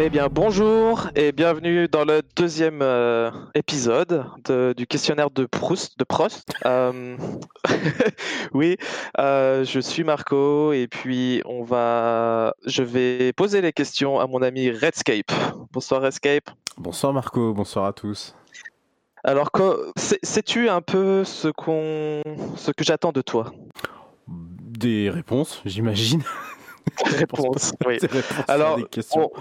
Eh bien, bonjour et bienvenue dans le deuxième euh, épisode de- du questionnaire de Proust, de Prost. Euh, oui, euh, je suis Marco et puis on va, je vais poser les questions à mon ami Redscape. Bonsoir Redscape. Bonsoir Marco, bonsoir à tous. Alors, sais-tu un peu ce qu'on, ce que j'attends de toi? Des réponses, j'imagine. Réponse. Oui. Réponses à Alors, des questions. on-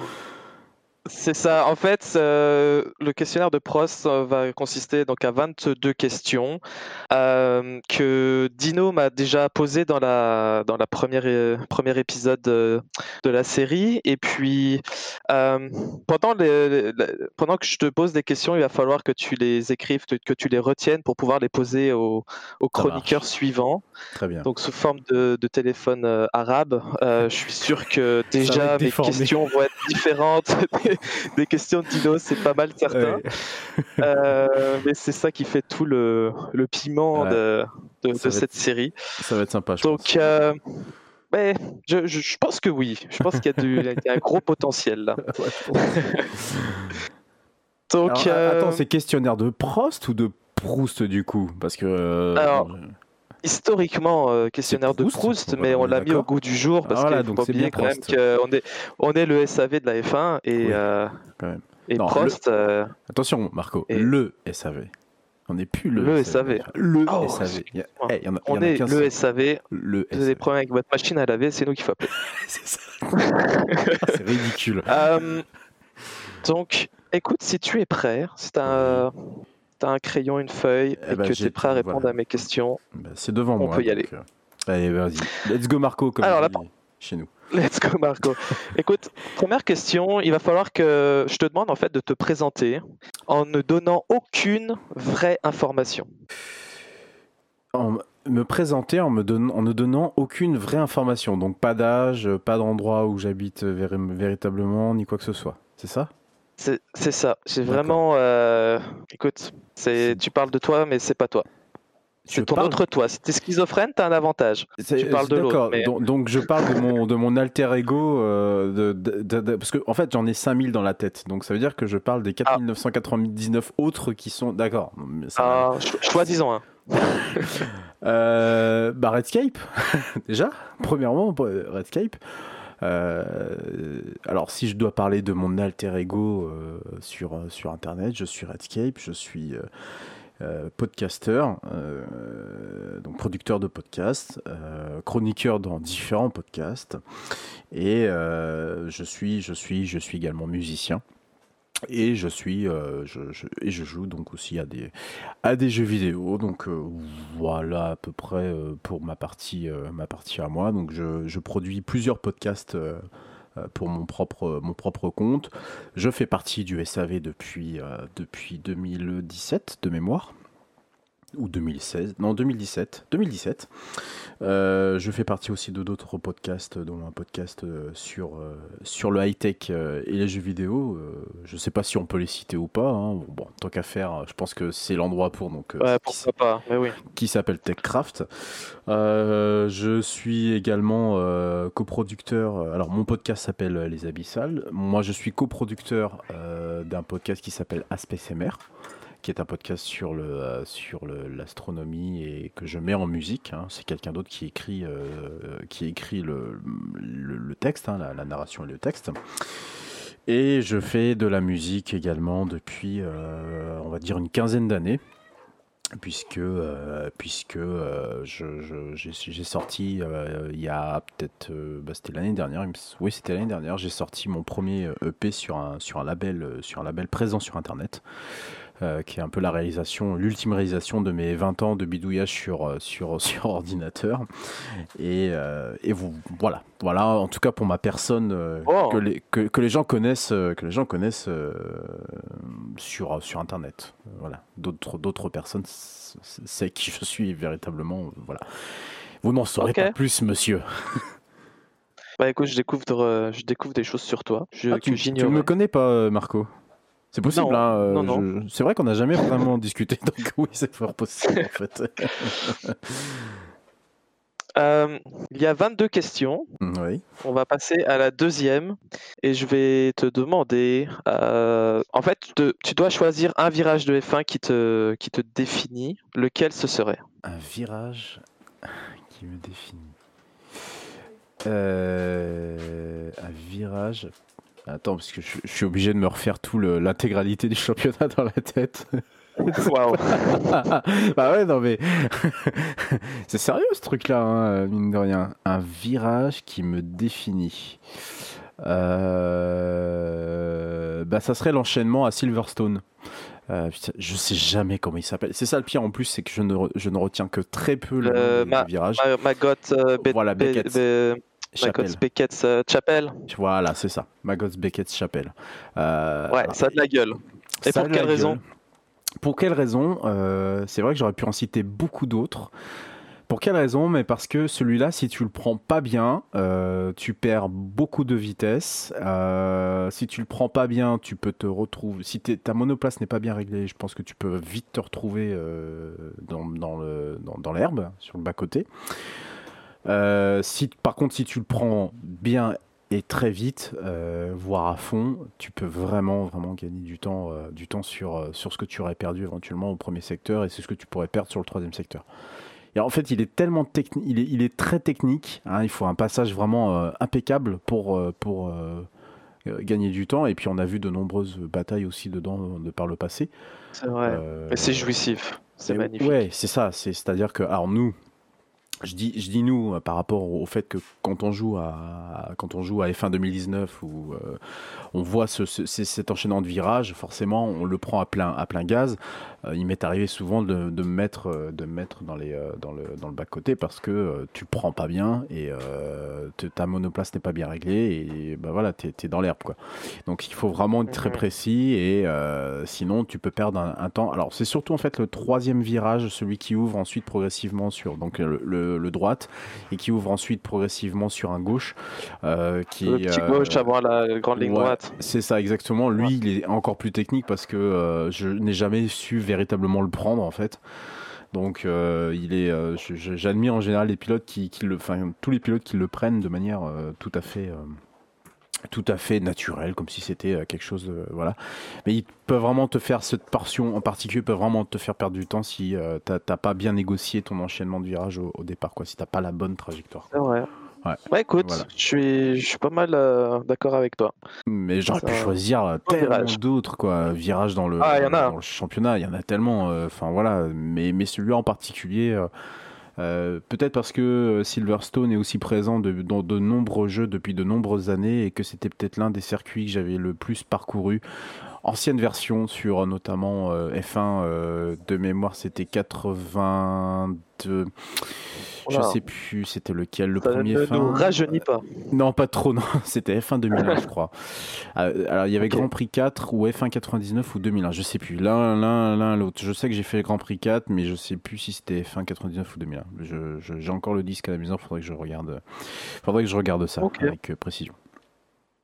C'est ça. En fait, euh, le questionnaire de Prost euh, va consister donc à 22 questions euh, que Dino m'a déjà posées dans la dans la première premier épisode de, de la série. Et puis pendant les, les- les- pendant que je te pose des questions, il va falloir que tu les écrives, que tu les retiennes pour pouvoir les poser au, au Ça chroniqueur marche. suivant. Très bien. Donc sous forme de, de téléphone arabe, je suis sûr que déjà mes questions vont être différentes des, questions de Dino, c'est pas mal certain. Ouais. Euh, mais c'est ça qui fait tout le, le piment Ouais. de, cette être- série. Ça va être sympa, je pense. Donc, euh, ouais, je, je- je pense que oui. Je pense qu'il y, a du- il y a un gros potentiel là. Pense. Donc, Alors, euh, Attends, c'est questionnaire de Prost ou de Proust du coup? Parce que. euh, Alors, historiquement euh, questionnaire de Proust, mais on l'a mis au goût du jour parce Ah, voilà, qu'il faut donc pas c'est oublier quand même qu'on est, on est le SAV de la F1 et, Oui, euh, quand même. et Non, Prost. euh, Attention, Marco, Et- le SAV. On n'est plus le, Le SAV. Le Oh, SAV. Il y, a- excuse-moi. il y en a, il y on en a est le. SAV. Le Vous avez des problèmes avec votre machine à laver, c'est nous qu'il faut appeler. C'est ça. Ah, c'est ridicule. Donc, écoute, si tu es prêt, si tu as, un crayon, une feuille Eh et ben, que tu j'ai es prêt à répondre voilà. à mes questions, Bah, c'est devant On moi. peut y aller. euh, Allez, vas-y. Let's go Marco, comme Alors, on dit chez nous. let's go Marco. Écoute, première question, il va falloir que je te demande en fait de te présenter en ne donnant aucune vraie information. En me présenter en me en ne donnant aucune vraie information. Donc pas d'âge, pas d'endroit où j'habite véri- véritablement, ni quoi que ce soit. C'est ça? C'est ça. C'est D'accord. vraiment. euh, Écoute, tu parles de toi, mais c'est pas toi. C'est ton parle- autre toi. Si t'es schizophrène, t'as un avantage. Tu parles de l'autre, mais- donc, donc je parle de mon, de mon alter ego, euh, de, de- de- de- parce que en fait j'en ai 5000 dans la tête, donc ça veut dire que je parle des 4999 autres qui sont... D'accord. mais ça va. Ah, cho- choisissons un. Euh, bah Redscape, déjà, premièrement, Redscape. Euh, alors, si je dois parler de mon alter ego euh, sur, euh, sur Internet, je suis Redscape, je suis euh, podcasteur, donc producteur de podcasts, chroniqueur dans différents podcasts, et je suis également musicien. Et je suis, euh, et je joue donc aussi à des, à des jeux vidéo. Donc euh, voilà à peu près euh, pour ma partie, ma partie à moi. Donc je, je produis plusieurs podcasts pour mon propre, mon propre compte. Je fais partie du SAV depuis, depuis 2017 de mémoire. Ou 2016, non 2017, 2017. Euh, je fais partie aussi de d'autres podcasts, dont un podcast euh, sur, euh, sur le high-tech et les jeux vidéo. Je ne sais pas si on peut les citer ou pas. hein. Bon, bon, tant qu'à faire, je pense que c'est l'endroit pour. Donc, Ouais, qui pourquoi pas. Mais oui. qui s'appelle TechCraft. Euh, je suis également euh, coproducteur. Alors, mon podcast s'appelle Les Abyssales. Moi, je suis coproducteur d'un podcast qui s'appelle AspectMR, qui est un podcast sur le euh, sur l'astronomie et que je mets en musique. hein. C'est quelqu'un d'autre qui écrit euh, qui écrit le, le, texte, hein, la, narration et le texte. Et je fais de la musique également depuis, euh, on va dire, une quinzaine d'années puisque puisque j'ai sorti il y a peut-être bah, c'était l'année dernière oui c'était l'année dernière j'ai sorti mon premier EP sur un sur un label sur un label présent sur internet euh, qui est un peu la réalisation l'ultime réalisation de mes 20 ans de bidouillage sur euh, sur sur ordinateur. Et, euh, et vous voilà. Voilà en tout cas pour ma personne euh, Oh. que les que, que les gens connaissent que les gens connaissent sur sur internet. Voilà. D'autres d'autres personnes c'est qui je suis véritablement voilà. Vous n'en saurez pas plus monsieur. Bah écoute, je découvre, euh, je découvre des choses sur toi. Je, Ah, tu, tu me connais pas Marco? C'est possible hein, euh, non, non. je- c'est vrai qu'on n'a jamais vraiment discuté donc oui c'est fort possible en fait Euh, il y a 22 questions. Oui. On va passer à la deuxième et je vais te demander. euh, en fait, te- tu dois choisir un virage de F1 qui te, qui te définit. Lequel ce serait? Un virage qui me définit. Euh, un virage. Attends, parce que je, je suis obligé de me refaire tout l'intégralité du championnat dans la tête. Waouh bah ouais, non mais. C'est sérieux ce truc-là, hein, mine de rien. Un virage qui me définit. Euh, Bah, ça serait l'enchaînement à Silverstone. Euh, putain, je sais jamais comment il s'appelle. C'est ça le pire en plus, c'est que je ne, je ne retiens que très peu le Euh, des- ma-. Ma- euh, Voilà, Be- Beckett. Be- Chapelle. Beckett's euh, Chapel. Voilà, c'est ça. Maggots Beckett's Chapelle. Euh, Ouais, ça a de la gueule. Et pour quelle raison gueule. Pour quelle raison Euh, C'est vrai que j'aurais pu en citer beaucoup d'autres. Pour quelle raison? Mais parce que celui-là, si tu le prends pas bien, euh, tu perds beaucoup de vitesse. Euh, si tu le prends pas bien, tu peux te retrouver. Si ta monoplace n'est pas bien réglée, je pense que tu peux vite te retrouver euh, dans, dans le- dans- dans l'herbe, sur le bas-côté. Euh, si, par contre, si tu le prends bien et très vite, euh, voire à fond, tu peux vraiment, vraiment gagner du temps, euh, du temps sur, sur ce que tu aurais perdu éventuellement au premier secteur et c'est ce que tu pourrais perdre sur le troisième secteur. Et en fait, il est tellement technique, il est, il est très technique. hein, il faut un passage vraiment impeccable pour, pour gagner du temps. Et puis, on a vu de nombreuses batailles aussi dedans de par le passé. C'est vrai. C'est jouissif. C'est magnifique. Ouais, c'est ça. C'est, c'est-à-dire que, alors nous, je dis, je dis nous euh, par rapport au fait que quand on joue à, quand on joue à F1 2019 où euh, on voit ce, ce- c'est- cet enchaînement de virages, forcément, on le prend à plein, à plein gaz. Euh, il m'est arrivé souvent de, de me mettre, euh, de me mettre dans, les, dans, le, dans le bas côté parce que euh, tu prends pas bien et ta monoplace n'est pas bien réglée et ben voilà, t'es, es dans l'herbe quoi. Donc il faut vraiment être très Mhm. précis et sinon tu peux perdre un, un temps. Alors c'est surtout en fait le troisième virage, celui qui ouvre ensuite progressivement sur donc le, le- le droite et qui ouvre ensuite progressivement sur un gauche, euh, qui Le est, petit euh, gauche avant la grande ligne ouais. droite. c'est ça exactement. Lui, il est encore plus technique parce que euh, je n'ai jamais su véritablement le prendre en fait. Donc, euh, il est. euh, J'admire en général les pilotes qui, qui le, enfin tous les pilotes qui le prennent de manière euh, tout à fait. Tout à fait naturelle, comme si c'était euh, quelque chose de voilà. Mais ils peuvent vraiment te faire cette portion en particulier, peuvent vraiment te faire perdre du temps si euh, t'as pas bien négocié ton enchaînement de virages au, au départ, quoi. Si t'as pas la bonne trajectoire. C'est vrai. Ouais. Bah écoute, Voilà. je suis, je suis pas mal euh, d'accord avec toi. Mais j'aurais pu choisir euh, tellement virage. d'autres quoi. Virage dans le, Ah, il y en a. dans le championnat, il y en a tellement. euh, Enfin voilà, mais, mais celui-là en particulier, euh, peut-être parce que euh, Silverstone est aussi présent dans de nombreux jeux depuis de nombreuses années et que c'était peut-être l'un des circuits que j'avais le plus parcouru. Ancienne version sur euh, notamment euh, F1 euh, de mémoire, c'était 82. Je sais plus, c'était lequel le Ça premier ne nous F1 rajeunit pas. non, pas trop, non. C'était F1 2001, je crois. Euh, Alors, il y avait. Grand Prix 4 ou F1 99 ou 2001, je sais plus. L'un, l'un, l'un, l'autre. Je sais que j'ai fait Grand Prix 4, mais je sais plus si c'était F1 99 ou 2001. Je, je- j'ai encore le disque à la maison, faudrait que je regarde. Faudrait que je regarde ça avec précision.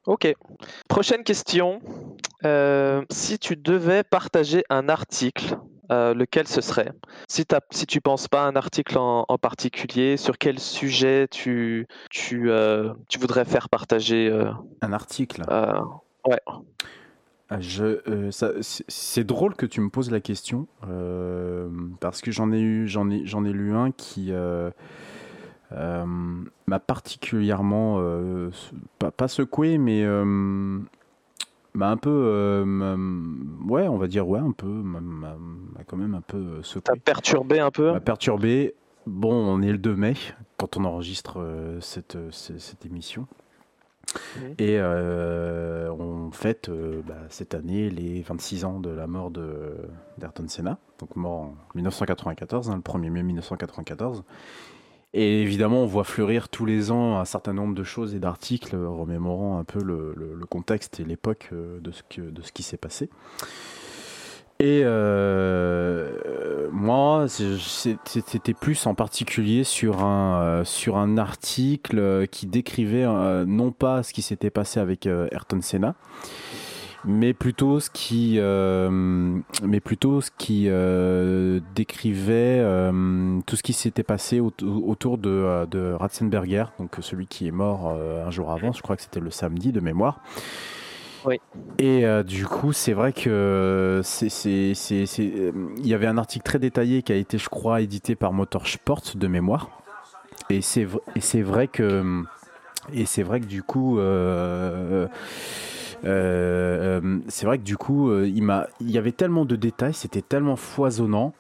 Ok. Prochaine question. Euh, si tu devais partager un article, euh, lequel ce serait? Si, si tu penses pas à un article en, en particulier, sur quel sujet tu, tu, euh, tu voudrais faire partager Un article? euh, Ah, Je, euh, ça- c'est drôle que tu me poses la question euh, parce que j'en ai eu, j'en ai, j'en ai lu un qui euh, m'a particulièrement euh, pas, pas secoué, mais euh, m'a un peu, euh, ouais, on va dire ouais, un peu, m'a quand même un peu euh, T'as secoué, perturbé un peu? M'a perturbé. Bon, on est le 2 mai quand on enregistre euh, cette, euh, ce- cette émission. Mhm. Et euh, on fête euh, bah, cette année les 26 ans de la mort de- d'Ayrton Senna, donc mort en 1994, hein, le 1er mai 1994. Et évidemment, on voit fleurir tous les ans un certain nombre de choses et d'articles remémorant un peu le, contexte et l'époque euh, de, ce qui s'est passé. Et euh, moi, c'était plus en particulier sur un, euh, article qui décrivait euh, non pas ce qui s'était passé avec Ayrton Senna, mais plutôt ce qui, mais plutôt ce qui décrivait tout ce qui s'était passé autour de, de Ratzenberger, donc celui qui est mort un jour avant, je crois que c'était le samedi de mémoire. Oui. Et du coup, c'est vrai que c'est, il y avait un article très détaillé qui a été, je crois, édité par Motorsport de mémoire. Et c'est, vrai que et c'est vrai que du coup, euh, euh, euh, c'est vrai que du coup, il m'a, il y avait tellement de détails, c'était tellement foisonnant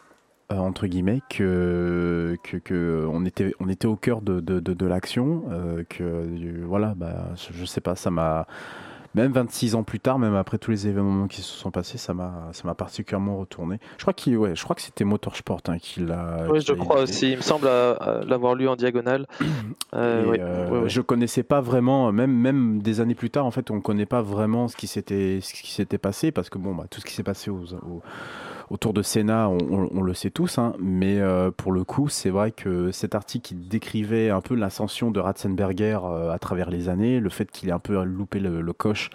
entre guillemets que, que, on était on était au cœur de, de, de, l'action que voilà bah je sais pas ça m'a même 26 ans plus tard, même après tous les événements qui se sont passés, ça m'a, ça m'a particulièrement retourné. Je crois, qu'il, ouais, je crois que c'était Motorsport hein, qui l'a. Oui, je crois aussi. Il me semble euh, euh, l'avoir lu en diagonale. Euh, je connaissais pas vraiment, même, même des années plus tard, en fait, on ne connaît pas vraiment ce qui s'était, ce qui s'était passé parce que bon, bah, tout ce qui s'est passé aux autour de Senna, on, le sait tous, hein, mais euh, pour le coup, c'est vrai que cet article qui décrivait un peu l'ascension de Ratzenberger euh, à travers les années, le fait qu'il ait un peu loupé le, coche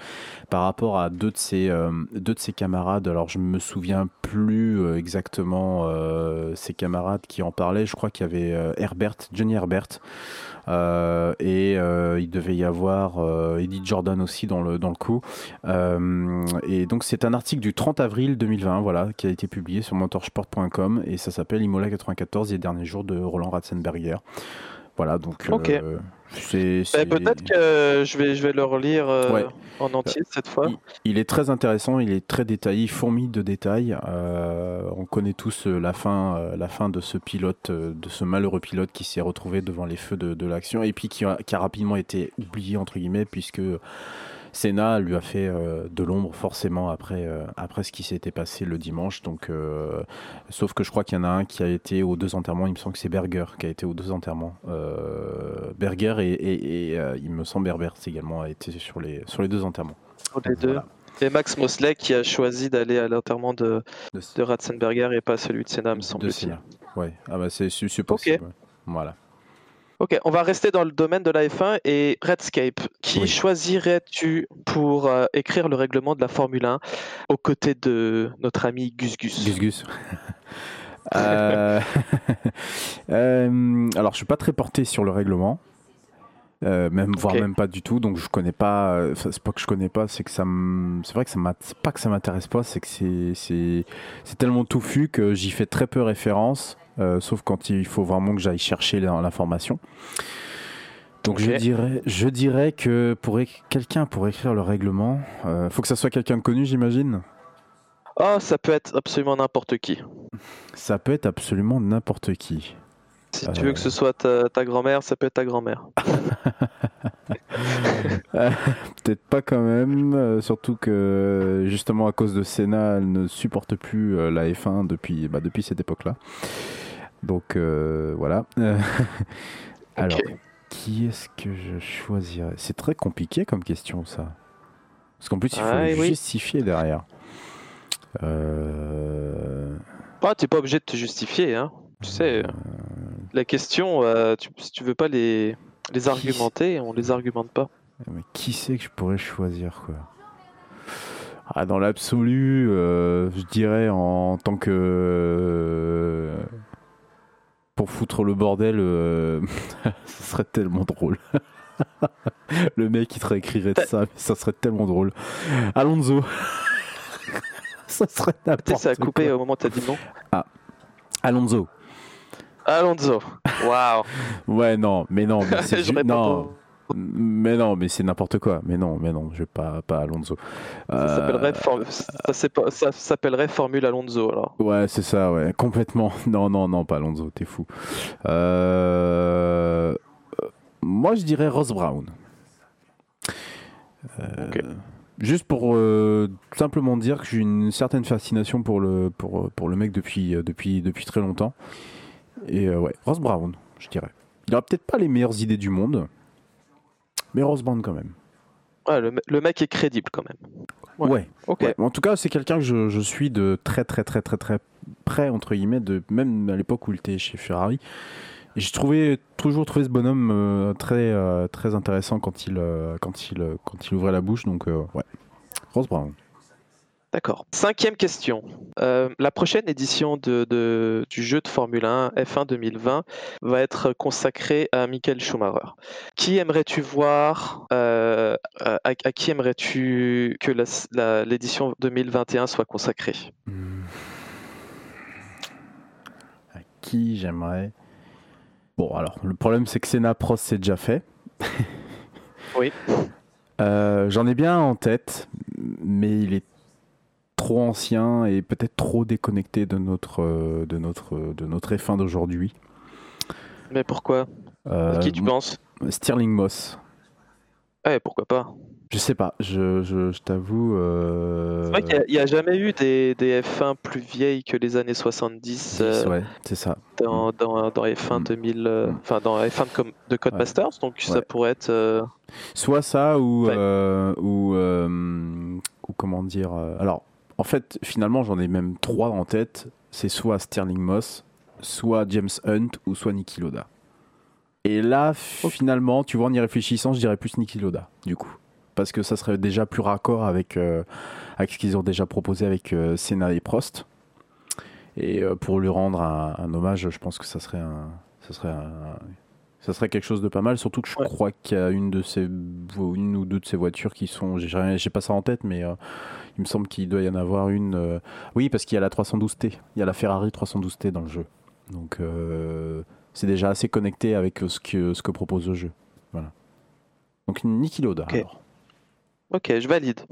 par rapport à deux de ses, euh, deux de ses camarades. Alors, je me souviens plus exactement ses camarades qui en parlaient. Je crois qu'il y avait Herbert, Johnny Herbert. Et il devait y avoir Eddie Jordan aussi dans le, dans le coup. et donc c'est un article du 30 avril 2020 voilà, qui a été publié sur motorsport.com et ça s'appelle Imola 94, les derniers jours de Roland Ratzenberger. Voilà, donc c'est, bah, peut-être que je vais, je vais le relire euh, en entier cette fois. Il, est très intéressant, il est très détaillé, fourmi de détails. Euh, on connaît tous euh, la fin, la fin de ce pilote, de ce malheureux pilote qui s'est retrouvé devant les feux de, de l'action et puis qui a, qui a, rapidement été oublié entre guillemets puisque Senna lui a fait euh, de l'ombre forcément après, euh, après ce qui s'était passé le dimanche. Donc, euh, sauf que je crois qu'il y en a un qui a été aux deux enterrements. Il me semble que c'est Berger qui a été aux deux enterrements. Berger et, il me semble Herbert également a été sur les, sur les deux enterrements. les deux. Et Max Mosley qui a choisi d'aller à l'enterrement de, de, Ratzenberger et pas celui de Senna, me semble-t-il. Ouais, ah bah c'est possible. Voilà. Ok, on va rester dans le domaine de la F1 et Redscape. Qui choisirais-tu pour euh, écrire le règlement de la Formule 1 aux côtés de notre ami Gus Gus? Gus Gus. Euh, euh, alors, je suis pas très porté sur le règlement. même voire même pas du tout donc je connais pas c'est pas que je connais pas c'est que ça c'est vrai que ça pas que ça m'intéresse pas c'est que c'est c'est tellement touffu que j'y fais très peu référence euh, sauf quand il faut vraiment que j'aille chercher l'information. Donc je, dirais, je dirais que pour quelqu'un pour écrire le règlement, il euh, faut que ça soit quelqu'un de connu, j'imagine. Oh, ça peut être absolument n'importe qui. Ça peut être absolument n'importe qui. Si tu veux que ce soit ta, grand-mère, ça peut être ta grand-mère. Peut-être pas quand même, euh, surtout que justement à cause de Senna, elle ne supporte plus la F1 depuis, bah, depuis cette époque-là. Donc euh, voilà. Alors, qui est-ce que je choisirais? C'est très compliqué comme question ça. Parce qu'en plus, il faut justifier derrière. Euh... Ah, t'es pas obligé de te justifier, hein. Tu sais, euh, la question, euh, si tu veux pas les, les argumenter, on les argumente pas. Mais qui c'est que je pourrais choisir, quoi? Ah, Dans l'absolu, je dirais en tant que pour foutre le bordel, euh, ça serait tellement drôle. le mec qui te réécrirait ça, ça serait tellement drôle. Alonso. ça serait n'importe Ça a coupé au moment où t'as dit non. Ah. Alonso. Alonso. Waouh. ouais, non, mais non, mais c'est non. Mais non, mais c'est n'importe quoi. Mais non, mais non, je vais pas, pas Alonso. Ça s'appellerait, euh, Formule Alonso alors. Ouais, c'est ça, ouais, complètement. Non, non, non, pas Alonso, t'es fou. Euh, moi, je dirais Ross Brown. Euh, juste pour simplement dire que j'ai une certaine fascination pour le, pour, pour le mec depuis, depuis, depuis très longtemps. Et ouais, Ross Brown, je dirais. Il aura peut-être pas les meilleures idées du monde, mais Roseband quand même. Ouais, le, mec est crédible quand même. Ouais. Ok. En tout cas, c'est quelqu'un que je, suis de très très très très très près entre guillemets de même à l'époque où il était chez Ferrari. Et j'ai trouvé toujours trouvé ce bonhomme euh, très euh, très intéressant quand il euh, quand il quand il ouvrait la bouche. Donc ouais, Rose Brown. D'accord. Cinquième question. Euh, la prochaine édition de, du jeu de Formule 1 F1 2020 va être consacrée à Michael Schumacher. Qui aimerais-tu voir euh, à, qui aimerais-tu que l'édition 2021 soit consacrée? Hmm. À qui j'aimerais? Bon, alors, le problème, c'est que Senna Prost, c'est déjà fait. oui. Euh, j'en ai bien en tête, mais il est trop ancien et peut-être trop déconnecté de notre, euh, de notre, de notre F1 d'aujourd'hui. Mais pourquoi? Euh, Qui tu penses? Stirling Moss. Ouais, pourquoi pas? Je sais pas, je, je, t'avoue. Euh... C'est vrai qu'il n'y a, jamais eu des, des, F1 plus vieilles que les années 70. ouais, c'est ça. Dans, dans, dans F1 2000, mm. enfin dans F1 de, de Codemasters, donc ça pourrait être. Soit ça ou, ou, ou comment dire. alors, en fait, finalement, j'en ai même trois en tête. C'est soit Sterling Moss, soit James Hunt ou soit Niki Loda. Et là, finalement, tu vois, en y réfléchissant, je dirais plus Niki Loda, du coup. Parce que ça serait déjà plus raccord avec, euh, avec ce qu'ils ont déjà proposé avec euh, Senna et Prost. Et euh, pour lui rendre un, hommage, je pense que ça serait un, ça serait ça serait quelque chose de pas mal. Surtout que je crois qu'il y a une de ces, une ou deux de ces voitures qui sont, j'ai pas ça en tête, mais il me semble qu'il doit y en avoir une. Euh, oui, parce qu'il y a la 312T. Il y a la Ferrari 312T dans le jeu. Donc euh, c'est déjà assez connecté avec ce que, ce que propose le jeu. Voilà. Donc Niki Loda. Ok, je valide.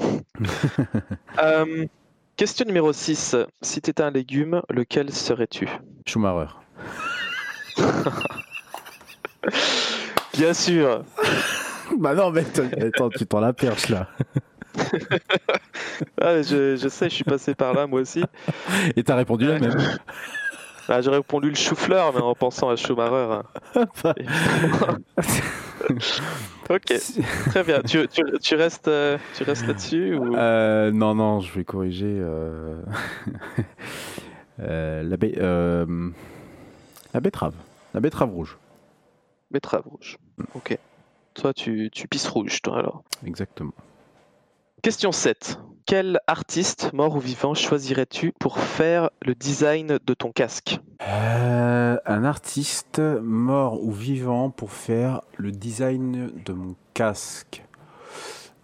Euh, question numéro 6. Si tu étais un légume, lequel serais-tu? Schumacher. Bien sûr. bah non, mais attends, tu t'en la perche là. ah, je, je, sais, je suis passé par là moi aussi. Et t'as répondu la même bah, J'ai répondu le chou-fleur, mais en pensant à Schumacher. ok, très bien. Tu, tu, tu restes, euh, tu restes là-dessus ou... euh, Non, non, je vais corriger. Euh... euh la. Euh, la betterave. La betterave rouge. Betterave rouge. Ok. Toi, tu, tu pisses rouge, toi, alors. Exactement. Question 7. Quel artiste, mort ou vivant, choisirais-tu pour faire le design de ton casque? Euh, Un artiste, mort ou vivant, pour faire le design de mon casque?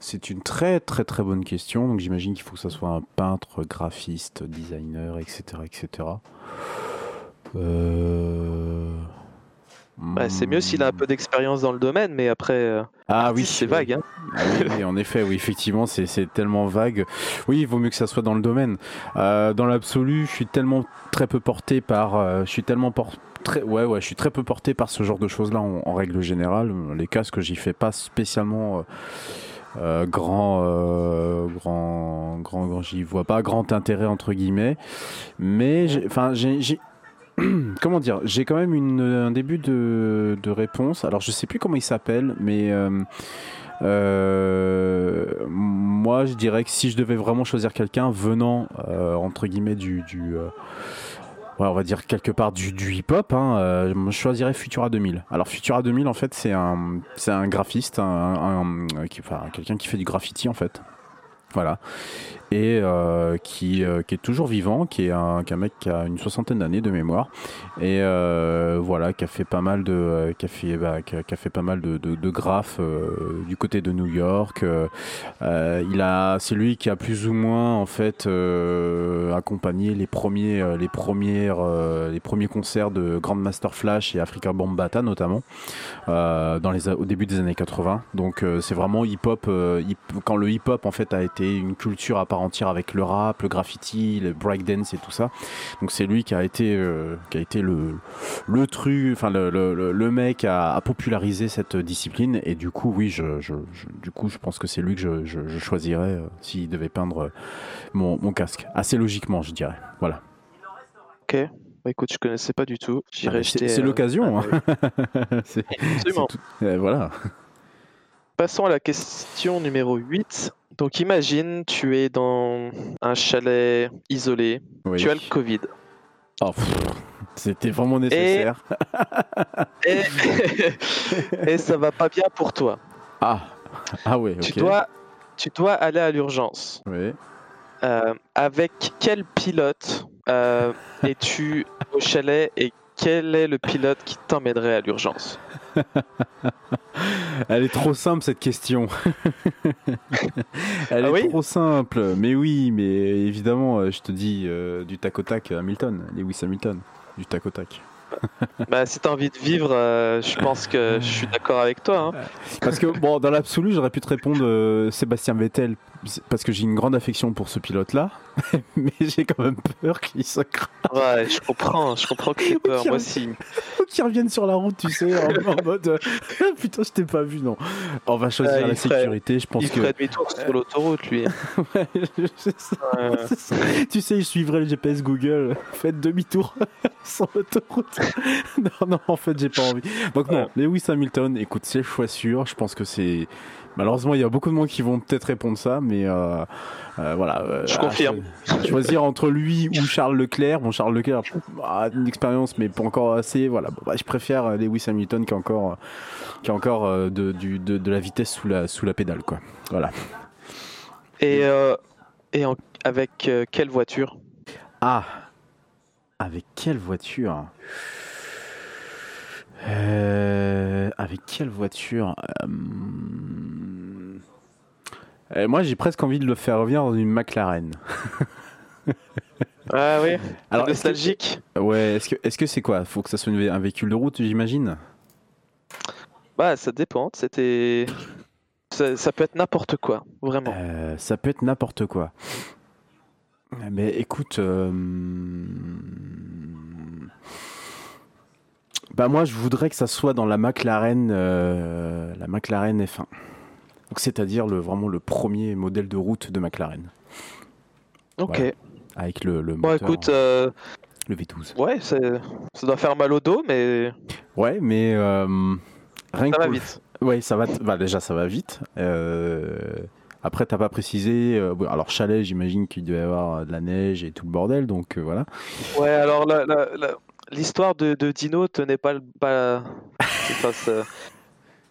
C'est une très très très bonne question. Donc j'imagine qu'il faut que ça soit un peintre, graphiste, designer, etc. etc. Euh... C'est mieux s'il a un peu d'expérience dans le domaine, mais après, euh, ah oui, c'est vague. Hein. Ah oui, en effet, oui, effectivement, c'est tellement vague. Oui, il vaut mieux que ça soit dans le domaine. Euh, dans l'absolu, je suis tellement très peu porté par, euh, je suis tellement très, ouais, ouais, je suis très peu porté par ce genre de choses-là en, règle générale. Les casques, j'y fais pas spécialement. grand, grand, grand, grand j'y vois pas grand intérêt entre guillemets, mais enfin j'ai comment dire J'ai quand même un début de, réponse. Alors, je sais plus comment il s'appelle, mais euh, euh, moi, je dirais que si je devais vraiment choisir quelqu'un venant euh, entre guillemets du, on va dire quelque part du, hip-hop, hein, je choisirais Futura 2000. Alors Futura 2000, en fait, c'est un, un graphiste, quelqu'un qui fait du graffiti, en fait. Voilà et euh, qui, euh, qui, est toujours vivant, qui est un, qui un, mec qui a une soixantaine d'années de mémoire et euh, voilà qui a fait pas mal de qui a fait, bah, qui a, fait pas mal de, de, de graphes du côté de New York. il a c'est lui qui a plus ou moins en fait accompagné les premiers les premières les premiers concerts de Grandmaster Flash et Africa Bambata notamment dans les au début des années 80. Donc c'est vraiment hip hop quand le hip hop en fait a été une culture à part entière avec le rap, le graffiti, le breakdance et tout ça. Donc c'est lui qui a été, euh, qui a été le, le truc, enfin le, le, le, mec à, populariser cette discipline. Et du coup, oui, je, je, du coup, je pense que c'est lui que je, je choisirais euh, s'il devait peindre euh, mon, mon, casque. Assez logiquement, je dirais. Voilà. Ok. Bah, écoute, je connaissais pas du tout. Ah, c'est l'occasion. Hein. Absolument. voilà. Passons à la question numéro 8. Donc imagine, tu es dans un chalet isolé, tu as le Covid. Oh, c'était vraiment nécessaire. Et... et... ça va pas bien pour toi. Ah, ah oui, tu, dois, tu dois aller à l'urgence. Oui. avec quel pilote es-tu au chalet et quel est le pilote qui t'emmènerait à l'urgence? Elle est trop simple cette question. Elle ah est trop simple. Mais oui, mais évidemment, je te dis du tac au tac Hamilton, Lewis Hamilton, du tac au tac. bah, si t'as envie de vivre, euh, je pense que je suis d'accord avec toi. Hein. Parce que, bon, dans l'absolu, j'aurais pu te répondre euh, Sébastien Vettel, parce que j'ai une grande affection pour ce pilote-là, mais j'ai quand même peur qu'il se crame. Ouais, je comprends, je comprends que j'ai peur, moi aussi. Qu'il revienne sur la route, tu sais, en, mode euh, putain, je t'ai pas vu, non. On va choisir la sécurité, je pense il que. Il ferait demi-tour sur l'autoroute, lui. ouais, Tu sais, il suivrait le GPS Google, faites demi-tour sur l'autoroute. non, non, en fait, j'ai pas envie. Donc, non, Lewis Hamilton, écoute, c'est choix sûr, je pense que c'est Malheureusement, il y a beaucoup de monde qui vont peut-être répondre ça, mais euh, euh, voilà. Euh, je confirme. Choisir entre lui ou Charles Leclerc. Bon, Charles Leclerc a une expérience, mais pas encore assez. Voilà. Bah, je préfère Lewis Hamilton qui a encore, qui a encore de, du, de, la vitesse sous la, sous la pédale, quoi. Voilà. Et, et avec quelle voiture? Ah, avec quelle voiture? Euh, avec quelle voiture? Euh, euh, Moi, j'ai presque envie de le faire revenir dans une McLaren. ah oui Alors, nostalgique Ouais, est-ce que est-ce que c'est quoi? Faut que ça soit un véhicule de route, j'imagine? Bah, ça dépend. C'était. Ça, peut être n'importe quoi, vraiment. ça peut être n'importe quoi. Mais écoute. Bah moi, je voudrais que ça soit dans la McLaren, euh, la McLaren F1. Donc c'est-à-dire le vraiment le premier modèle de route de McLaren. Ok. Avec le, le moteur. Bon, écoute. Euh, le V12. Ouais, ça doit faire mal au dos, mais. Ouais, mais euh, rien ça va vite. Ouais, ça va. Bah, déjà, ça va vite. Après, t'as pas précisé. alors, chalet, j'imagine qu'il devait y avoir de la neige et tout le bordel, donc voilà. Ouais, alors l'histoire de, Dino tenait pas, pas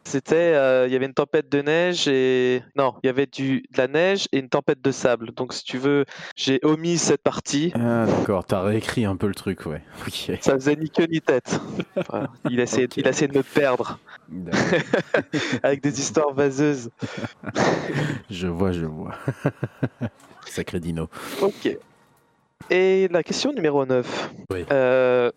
c'était euh, il y avait une tempête de neige et non il y avait du de la neige et une tempête de sable. Donc si tu veux j'ai omis cette partie. Ah d'accord. T'as réécrit un peu le truc ouais. Ça faisait ni queue ni tête. Il a essayé il a essayé de me perdre. Avec des histoires vaseuses. Je vois je vois. Sacré Dino. Ok. Et la question numéro 9 oui. Euh,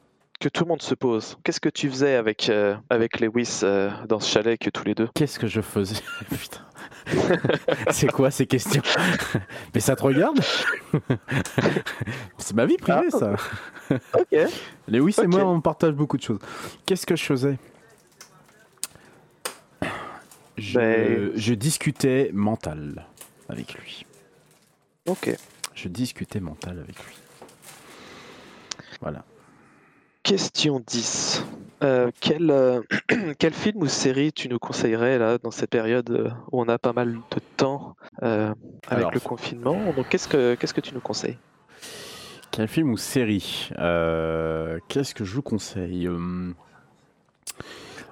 que tout le monde se pose. Qu'est-ce que tu faisais avec, euh, avec Lewis euh, dans ce chalet que tous les deux? Qu'est-ce que je faisais? Putain. c'est quoi ces questions? Mais ça te regarde? C'est ma vie privée, ah, ça. ok. Lewis et moi, on partage beaucoup de choses. Qu'est-ce que je faisais? Je, ben- je discutais mental avec lui. Ok. Je discutais mental avec lui. Voilà. Question 10. Euh, quel, euh, quel, film ou série tu nous conseillerais là dans cette période euh, où on a pas mal de temps avec le confinement? Donc qu'est-ce que qu'est-ce que tu nous conseilles? Quel film ou série? Qu'est-ce que je vous conseille?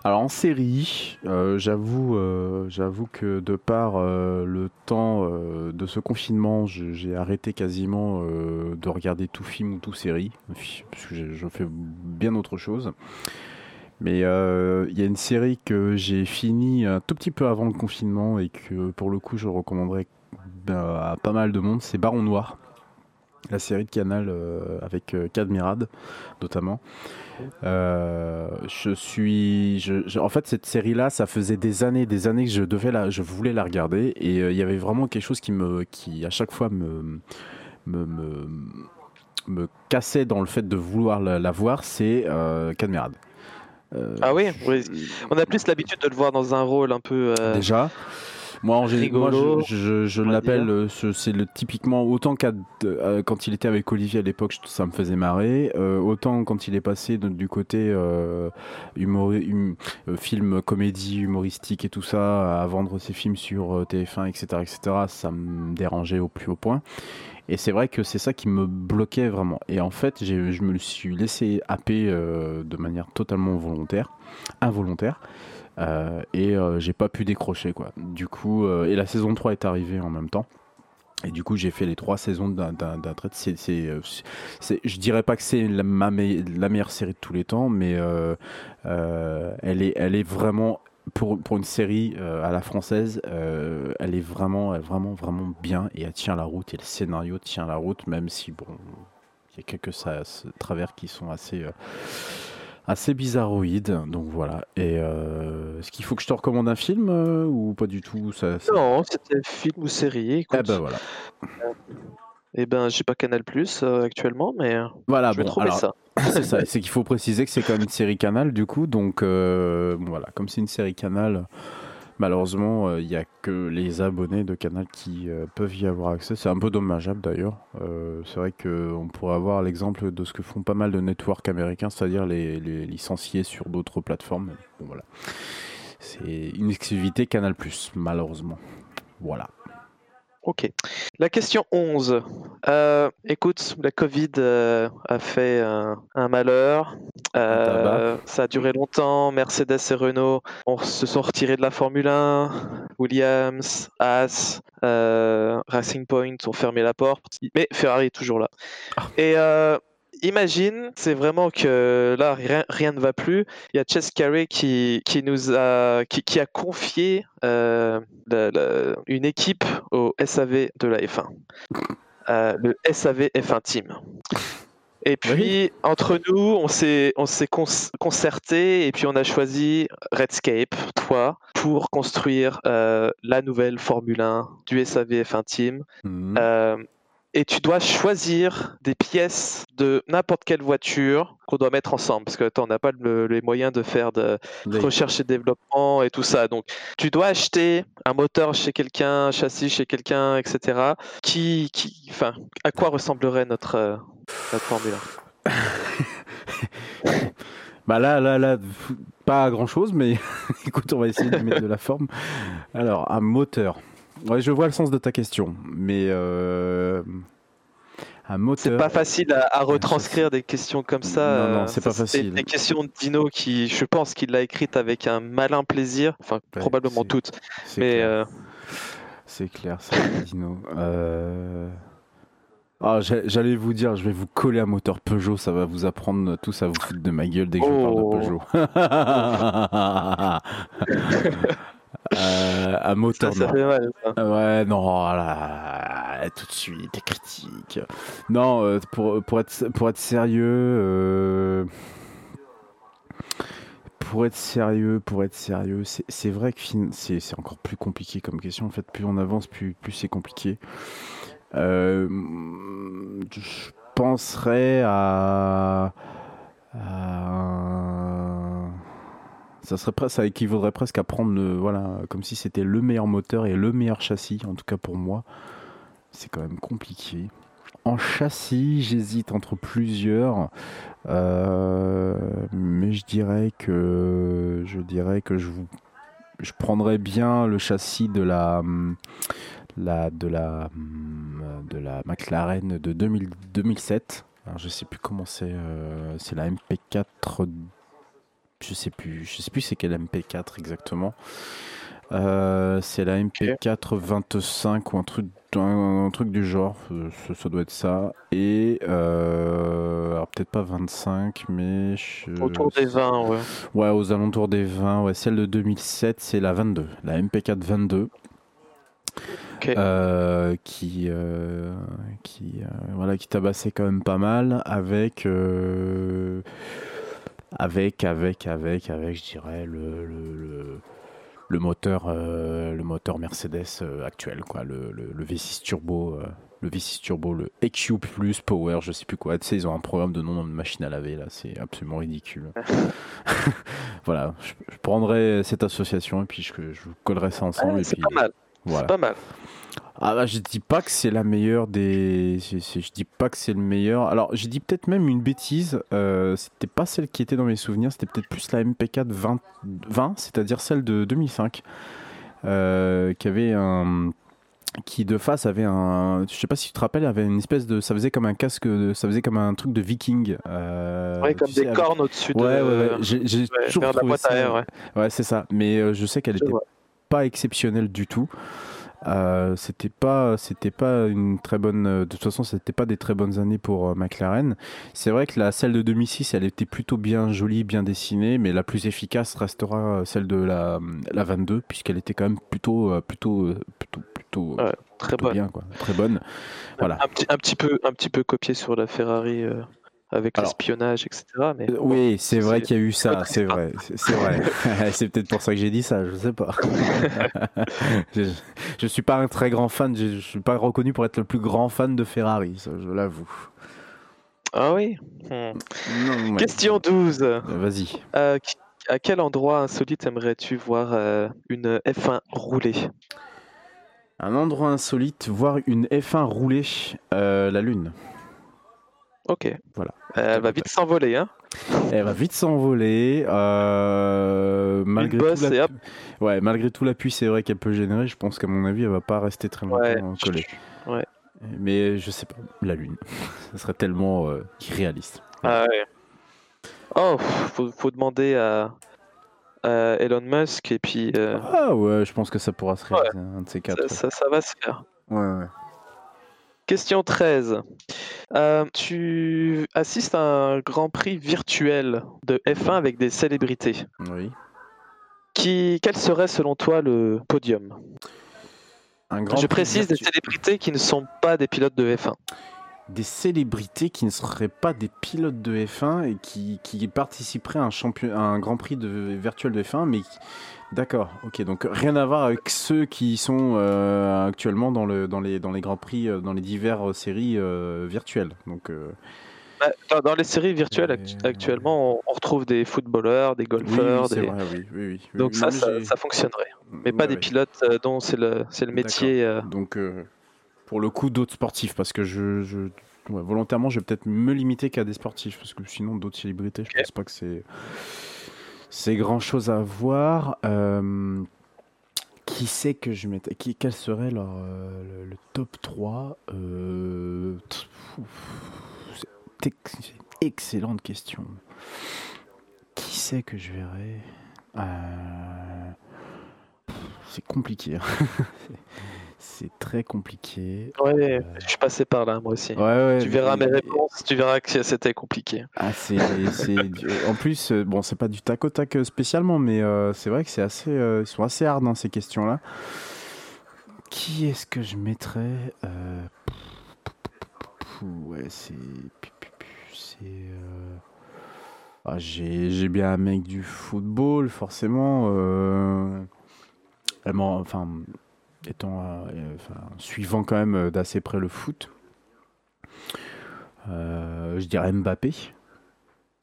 Alors en série, euh, j'avoue, euh, j'avoue que de par euh, le temps de ce confinement, j'ai arrêté quasiment de regarder tout film ou tout série, parce que je, fais bien autre chose. Mais il y a une série que j'ai fini un tout petit peu avant le confinement et que pour le coup je recommanderais à pas mal de monde, c'est Baron Noir, la série de Canal avec Cadmirad notamment. Euh, je suis, je, en fait, cette série-là, ça faisait des années, des années que je devais la, je voulais la regarder, et euh, il y avait vraiment quelque chose qui me, qui à chaque fois me, me, me, cassait dans le fait de vouloir la, voir, c'est euh. Euh, ah oui, on a plus l'habitude de le voir dans un rôle un peu. Déjà. Moi, en général, je, je, l'appelle, euh, c'est le typiquement autant euh, quand il était avec Olivier à l'époque, ça me faisait marrer. Euh, autant quand il est passé du côté humor, hum, film comédie humoristique et tout ça, à vendre ses films sur TF1, etc., etc., ça me dérangeait au plus haut point. Et c'est vrai que c'est ça qui me bloquait vraiment. Et en fait, je me suis laissé happer de manière totalement volontaire, involontaire. Euh, et euh, j'ai pas pu décrocher quoi. Du coup, euh, et la saison 3 est arrivée en même temps. Et du coup, j'ai fait les trois saisons d'un trait. C'est, c'est, je dirais pas que c'est la, meilleure série de tous les temps, mais elle, est, elle est vraiment pour, pour une série à la française, elle est vraiment, vraiment, vraiment bien et elle tient la route et le scénario tient la route, même si bon, il y a quelques travers qui sont assez assez bizarroïde. Donc voilà. Et euh, est-ce qu'il faut que je te recommande un film euh, ou pas du tout ça, Non, c'était film ou série. Écoute. Eh ben voilà. Eh ben, j'ai pas Canal Plus euh, actuellement, mais voilà, je vais trouver ça. C'est ça. C'est qu'il faut préciser que c'est quand même une série Canal, du coup. Donc voilà, comme c'est une série Canal. Malheureusement, il euh, n'y a que les abonnés de Canal qui euh, peuvent y avoir accès. C'est un peu dommageable d'ailleurs. Euh, c'est vrai qu'on pourrait avoir l'exemple de ce que font pas mal de networks américains, c'est-à-dire les, les, licenciés sur d'autres plateformes. Bon, voilà. C'est une exclusivité Canal, malheureusement. Voilà. Ok. La question 11. Euh, écoute, la Covid euh, a fait un malheur. Euh, ça a duré longtemps. Mercedes et Renault se sont retirés de la Formule 1. Williams, Haas, Racing Point ont fermé la porte. Mais Ferrari est toujours là. Ah. Et imagine, c'est vraiment que là, rien, ne va plus. Il y a Chess Carey qui, qui nous a, qui, a confié euh, une équipe au SAV de la F1. Euh, le SAV F1 Team. Et puis, entre nous, on s'est, on s'est concerté et puis on a choisi Redscape, toi, pour construire euh, la nouvelle Formule 1 du SAV F1 Team. Mmh et tu dois choisir des pièces de n'importe quelle voiture qu'on doit mettre ensemble parce que on n'a pas les moyens de faire de recherche et développement et tout ça. Donc tu dois acheter un moteur chez quelqu'un, un châssis chez quelqu'un, etc. Qui, qui, enfin, à quoi ressemblerait notre, euh, notre Formule? Bah là, là, là, pas grand chose, mais écoute, on va essayer de mettre de la forme. Alors, un moteur. Ouais, je vois le sens de ta question, mais euh, un moteur. C'est pas facile à, retranscrire des questions comme ça. Non, non, c'est pas facile. Des questions de Dino qui, je pense qu'il l'a écrite avec un malin plaisir, enfin probablement toutes. Mais euh, c'est clair, ça, Dino. Euh... Ah, j'allais vous dire, je vais vous coller un moteur Peugeot, ça va vous apprendre tous à vous foutre de ma gueule dès que je parle de oh. Peugeot. Euh, un moteur. Ça, fait mal, Ouais, non, là, tout de suite, des critiques. Non, euh, pour, pour, être, pour être sérieux. Euh, pour être sérieux, pour être sérieux, c'est vrai que c'est encore plus compliqué comme question. En fait, plus on avance, plus, plus c'est compliqué. je penserais à, à ça serait équivaudrait presque à prendre le, voilà, comme si c'était le meilleur moteur et le meilleur châssis, en tout cas pour moi. C'est quand même compliqué. En châssis, j'hésite entre plusieurs, euh, mais je dirais que je dirais que je vous, je prendrais bien le châssis de la, la de la de la McLaren de 2000, 2007. Alors je sais plus comment c'est, euh, c'est la MP4 je sais plus, je sais plus c'est quelle MP4 exactement. Euh, c'est la MP4 25 ou un truc, un, truc du genre, euh, ça, doit être ça. Et euh, alors peut-être pas 25, mais autour des 20, ouais. Ouais, aux alentours des 20. Ouais, celle de 2007, c'est la 22, la MP4 22. qui qui voilà qui tabassait quand même pas mal avec avec, avec, avec, avec, je dirais, le, le, le, moteur, euh, le moteur Mercedes euh, actuel, quoi, le, le, V6 Turbo. Euh, le V6 Turbo, le EQ Plus Power, je sais plus quoi. Tu sais, ils ont un programme de nom de machine à laver, là, c'est absolument ridicule. voilà, je, prendrai cette association et puis je, je vous collerai ça ensemble. pas mal. C'est pas mal. Ah bah, je dis pas que c'est la meilleure des. Je, dis pas que c'est le meilleur. Alors, j'ai dit peut-être même une bêtise. Euh, c'était pas celle qui était dans mes souvenirs. C'était peut-être plus la MP4 20, 20 c'est-à-dire celle de 2005, euh, qui avait un qui de face avait un je sais pas si tu te rappelles avait une espèce de ça faisait comme un casque ça faisait comme un truc de viking euh, ouais comme des cornes au-dessus ouais, de ouais, ouais. j'ai toujours trouvé ça ouais, ouais c'est ça mais euh, je sais qu'elle était pas exceptionnelle du tout Euh, c'était pas, c'était pas une très bonne. De toute façon, c'était pas des très bonnes années pour euh, McLaren. C'est vrai que la celle de 2006, elle était plutôt bien jolie, bien dessinée, mais la plus efficace restera celle de la, la 22, puisqu'elle était quand même plutôt, plutôt, plutôt, plutôt, très bonne. bien, quoi. Très bonne. Voilà. Un, petit, un petit peu, un petit peu copié sur la Ferrari avec l'espionnage, etc. Mais euh, oui, c'est vrai qu'il y a eu ça, c'est vrai, c'est vrai. c'est peut-être pour ça que j'ai dit ça, je sais pas. je, je, suis pas un très grand fan, je, je, suis pas reconnu pour être le plus grand fan de Ferrari, ça, je l'avoue. Ah oui? Hmm. Question 12. Euh, vas-y. Euh, à quel endroit insolite aimerais-tu voir une F1 rouler? Un endroit insolite, voir une F1 rouler, la Lune. Ok. Voilà. Elle va vite s'envoler, hein Elle va vite s'envoler. Euh, malgré, tout la... ouais, malgré tout l'appui, c'est vrai qu'elle peut générer. Je pense qu'à mon avis, elle va pas rester très longtemps collée. Ouais. Mais je sais pas, la Lune. Ça serait tellement euh, irréaliste. Ah ouais. Oh, faut, faut demander à, Elon Musk et puis. Euh, ah ouais, je pense que ça pourra se réaliser, un de ces quatre. Ça, ça, ça va se faire. Ouais, ouais. Question 13. Euh, tu assistes à un Grand Prix virtuel de F1 avec des célébrités. Oui. Qui, quel serait selon toi le podium? Un grand Je précise des célébrités qui ne sont pas des pilotes de F1. Des célébrités qui ne seraient pas des pilotes de F1 et qui, qui participeraient à un, champion, à un Grand Prix de, virtuel de F1, mais D'accord, ok, donc rien à voir avec ceux qui sont euh, actuellement dans, le, dans, les, dans les Grands Prix, euh, dans les diverses séries euh, virtuelles. Donc, bah, dans, les séries virtuelles actuellement, on, retrouve des footballeurs, des golfeurs. Oui, Vrai, oui, oui, donc ça, ça, fonctionnerait. Mais pas des pilotes dont c'est le, le métier. Donc pour le coup, d'autres sportifs, parce que je, je volontairement, je vais peut-être me limiter qu'à des sportifs, parce que sinon d'autres célébrités, je pense pas que c'est c'est grand chose à voir. Euh, qui sait que je mettrais qui, Quel serait leur, euh, le, top 3 euh, C'est excellente question. Qui sait que je verrais? C'est compliqué. Hein. c'est très compliqué. Ouais, je suis passé par là, moi aussi. tu verras mes réponses, tu verras que c'était compliqué. Ah, c'est, en plus, euh, bon, c'est pas du tac au tac euh, spécialement, mais euh, c'est vrai que c'est assez, ils sont assez hard dans ces questions-là. Qui est-ce que je mettrais Ouais, c'est, c'est. Ah, j'ai, bien un mec du football, forcément. Enfin, étant euh, suivant quand même euh, d'assez près le foot. Euh, je dirais Mbappé.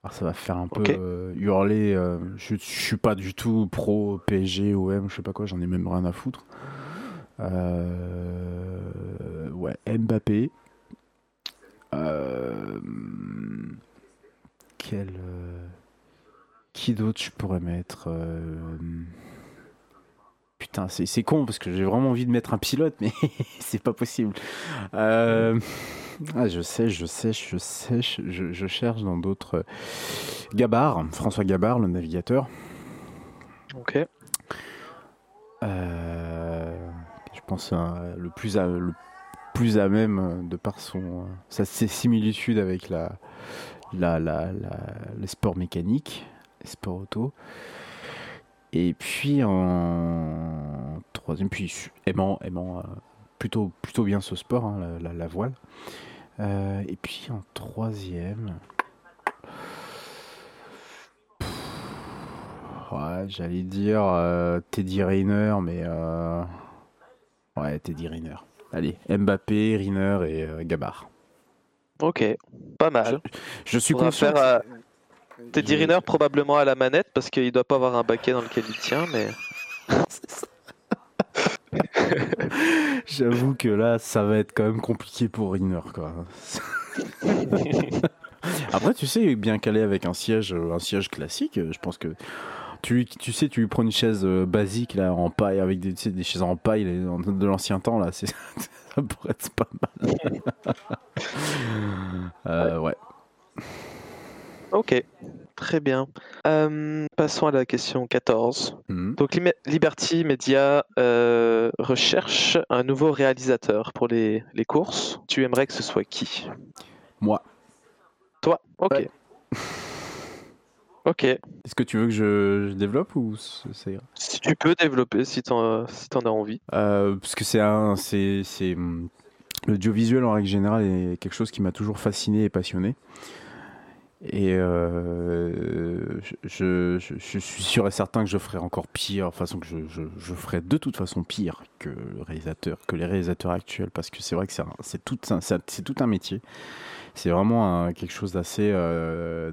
Alors ça va faire un peu hurler. je, je suis pas du tout pro PSG ou M, je sais pas quoi, j'en ai même rien à foutre. ouais, Mbappé. quel qui d'autre je pourrais mettre Putain, c'est con parce que j'ai vraiment envie de mettre un pilote, mais c'est pas possible. Euh, ah, je sais, je sais, je sais, je, cherche dans d'autres. Gabard, François Gabard, le navigateur. Ok. Euh, je pense le plus à, le plus à même de par son sa similitude avec la, la, la, les sports mécaniques, les sports auto. Et puis en troisième, puis aimant, aimant euh, plutôt, plutôt bien ce sport, hein, la, voile. Euh, et puis en troisième, ouais, j'allais dire euh, Teddy Riner, mais ouais, Teddy Riner. Allez, Mbappé, Riner et Gabar. Ok, pas mal. Je, suis conscient. Teddy Riner probablement à la manette parce qu'il doit pas avoir un baquet dans lequel il tient, mais. J'avoue que là, ça va être quand même compliqué pour Riner, quoi. Après, tu sais, bien calé avec un siège, un siège classique, je pense que tu, tu sais, tu lui prends une chaise euh, basique là en paille avec des, des chaises en paille de l'ancien temps là, ça pourrait être pas mal. euh, ouais. Ok, Très bien. Euh, passons à la question 14. Mhm. Donc Liberty Media euh, recherche un nouveau réalisateur pour les, les courses. Tu aimerais que ce soit qui? Moi. Toi? Ok. Ouais. ok. Est-ce que tu veux que je, je développe ou c- ça ira? Si tu peux développer si t'en si t'en as envie. Euh, parce que c'est un, c'est, c'est l'audiovisuel en règle générale est quelque chose qui m'a toujours fasciné et passionné. Et euh, je, suis sûr et certain que je ferai encore pire, de façon que je, je, ferai de toute façon pire que réalisateur, que les réalisateurs actuels, parce que c'est vrai que c'est, tout, tout un métier. C'est vraiment quelque chose d'assez, euh,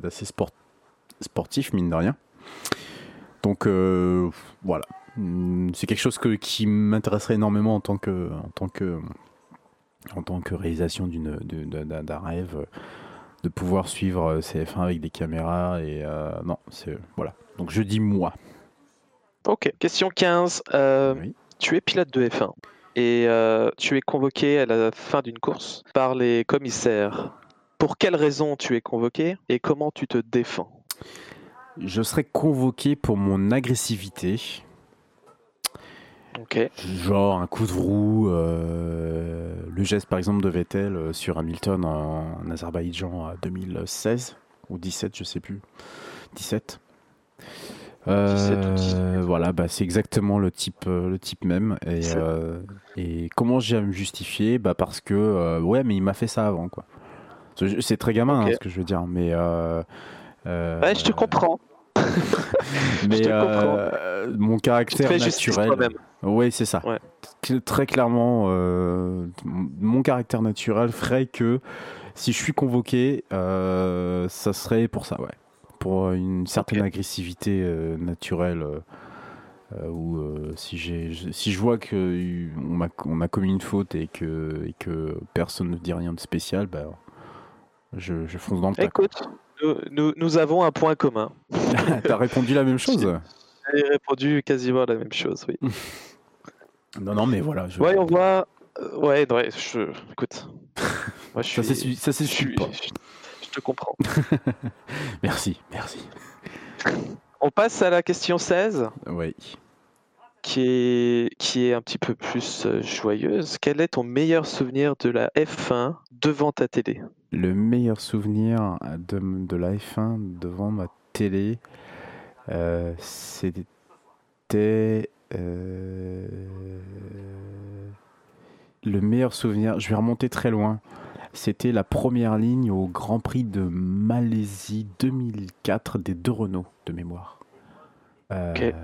sportif mine de rien. Donc euh, voilà, Hum, c'est quelque chose qui m'intéresserait énormément en tant que, en tant que, en tant que réalisation d'un rêve, de pouvoir suivre euh, CF1 avec des caméras et euh, non, c'est voilà. Donc je dis moi. Ok. Question 15. Euh, Oui. Tu es pilote de F1 et euh, tu es convoqué à la fin d'une course par les commissaires. Pour quelle raison tu es convoqué et comment tu te défends? Je serai convoqué pour mon agressivité, Genre un coup de roue, euh, le geste par exemple de Vettel euh, sur Hamilton en, en Azerbaïdjan à 2016 ou 17, je sais plus, 17. Euh, 17 ou 18. voilà, bah, c'est exactement le type, le type même. Et, 17. euh, et comment j'ai à me justifier? Bah Parce que, ouais, mais il m'a fait ça avant. quoi. C'est très gamin hein, ce que je veux dire, mais. Ouais, je te comprends. mais te mon caractère naturel. Oui, c'est ça. Ouais. Très clairement, euh, mon caractère naturel ferait que si je suis convoqué, euh, ça serait pour ça, ouais. Pour une certaine agressivité euh, naturelle. euh, euh, ou euh, si, j'ai, si je vois qu'on m'a, on m'a commis une faute et que, et que personne ne dit rien de spécial, bah, je, je fonce dans le tas. Écoute, nous, nous, nous avons un point commun. T'as répondu la même chose? J'ai répondu quasiment la même chose, oui. Non, non, mais voilà. Je... Ouais, on voit. euh, Ouais, ouais, je. Écoute. Moi, je Ça suis. ça je, suis- s'excuse pas. je- je te comprends. Merci, merci. On passe à la question 16, Oui. qui est, qui est un petit peu plus euh, joyeuse. Quel est ton meilleur souvenir de la F1 devant ta télé? Le meilleur souvenir de, de la F1 devant ma télé, euh, c'était euh, le meilleur souvenir. Je vais remonter très loin. C'était la première ligne au Grand Prix de Malaisie 2004 des deux Renault de mémoire. Euh, Ok.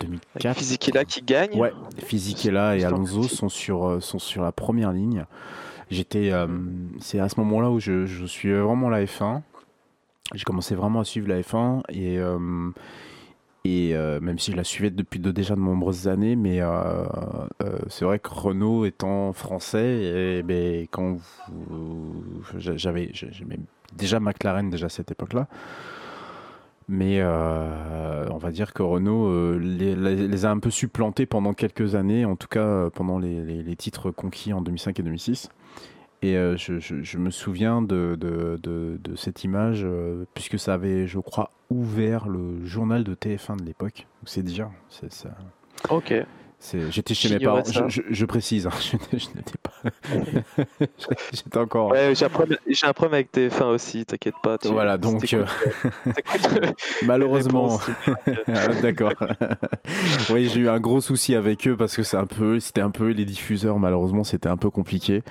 2004. Avec Fisichella qui gagne Ouais, Fisichella et Alonso sont sur, euh, sont sur la première ligne. J'étais, euh, c'est à ce moment-là où je, je suis vraiment la F1. J'ai commencé vraiment à suivre la F1 et, euh, et euh, même si je la suivais depuis de, déjà de nombreuses années, mais euh, euh, c'est vrai que Renault étant français, et, ben, quand j'avais, j'aimais déjà McLaren déjà à cette époque-là. Mais on va dire que Renault les, a un peu supplantés pendant quelques années, en tout cas pendant les- les titres conquis en 2005 et 2006. Et euh, je, je- me souviens de, cette image, euh, puisque ça avait, je crois, ouvert le journal de TF1 de l'époque. C'est c'est ça. Ok. J'étais chez mes parents, je, ça. je- je précise, hein, je, n'étais- je n'étais pas. J'étais encore. Ouais, j'ai un, problème- j'ai un problème avec TF1 aussi, t'inquiète pas. tu- Voilà, donc, euh, Malheureusement. Ah, D'accord. oui, j'ai eu un gros souci avec eux parce que c'est un peu, c'était un peu les diffuseurs. Malheureusement, c'était un peu compliqué.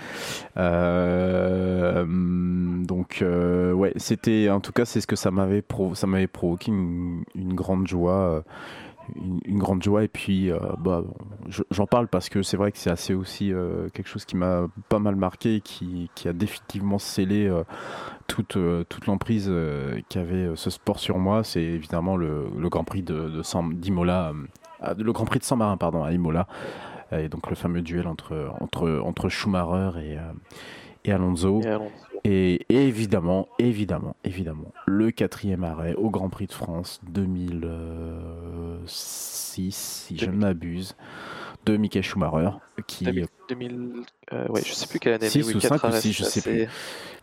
Euh, hum, donc, euh, ouais, c'était, en tout cas, c'est ce que ça m'avait, pro- ça m'avait provoqué une, une grande joie. Une, grande joie. Et puis euh, bah, je- j'en parle parce que c'est vrai que c'est assez aussi euh, quelque chose qui m'a pas mal marqué qui, qui a définitivement scellé euh, toute, toute l'emprise qu'avait ce sport sur moi, c'est évidemment le, Grand Prix de, de d'Imola, ah, le Grand Prix de Saint-Marin, pardon, à Imola, et donc le fameux duel entre, entre, entre Schumacher et, et Alonso. Et, évidemment, évidemment, évidemment, le quatrième arrêt au Grand Prix de France 2006, si je ne m'abuse, de Michael Schumacher, qui, 2000, 2000, euh, ouais, je sais plus quelle année. Six mais oui, ou quatre cinq ou arrêts, six, je c'est sais plus.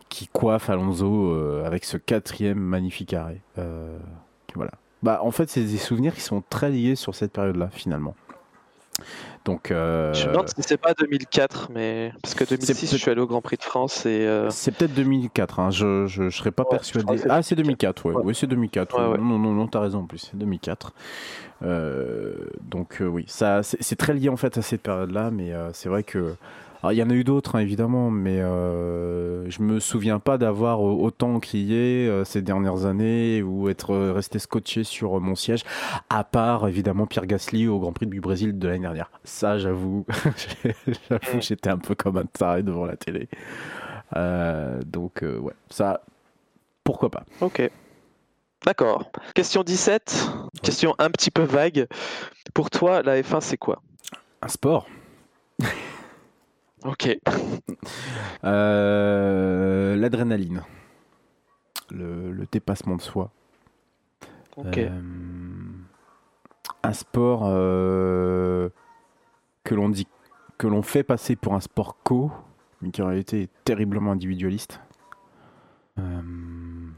qui coiffe Alonso avec ce quatrième magnifique arrêt. voilà. Bah, en fait, c'est des souvenirs qui sont très liés sur cette période-là, finalement. Donc, euh... Je me demande si c'est pas 2004, mais parce que 2006, je suis allé au Grand Prix de France et. Euh, c'est peut-être 2004. Hein. Je, je, serais pas persuadé. Ah, c'est 2004. Ouais. Oui, c'est 2004. Non, non, non, t'as raison en plus. C'est 2004. Euh, donc euh, oui, ça, c'est très lié en fait à cette période-là, mais c'est vrai que il y en a eu d'autres, hein, évidemment, mais euh, je me souviens pas d'avoir autant crié euh, ces dernières années ou être resté scotché sur mon siège, à part évidemment Pierre Gasly au Grand Prix du Brésil de l'année dernière. Ça, j'avoue, j'avoue, j'étais un peu comme un taré devant la télé. Euh, donc, euh, ouais, ça, pourquoi pas. Ok. D'accord. Question 17, question un petit peu vague. Pour toi, la F1, c'est quoi? Un sport. Ok. Euh, l'adrénaline. Le, dépassement de soi. Ok. Euh, un sport euh, que l'on dit que l'on fait passer pour un sport co, mais qui en réalité est terriblement individualiste. une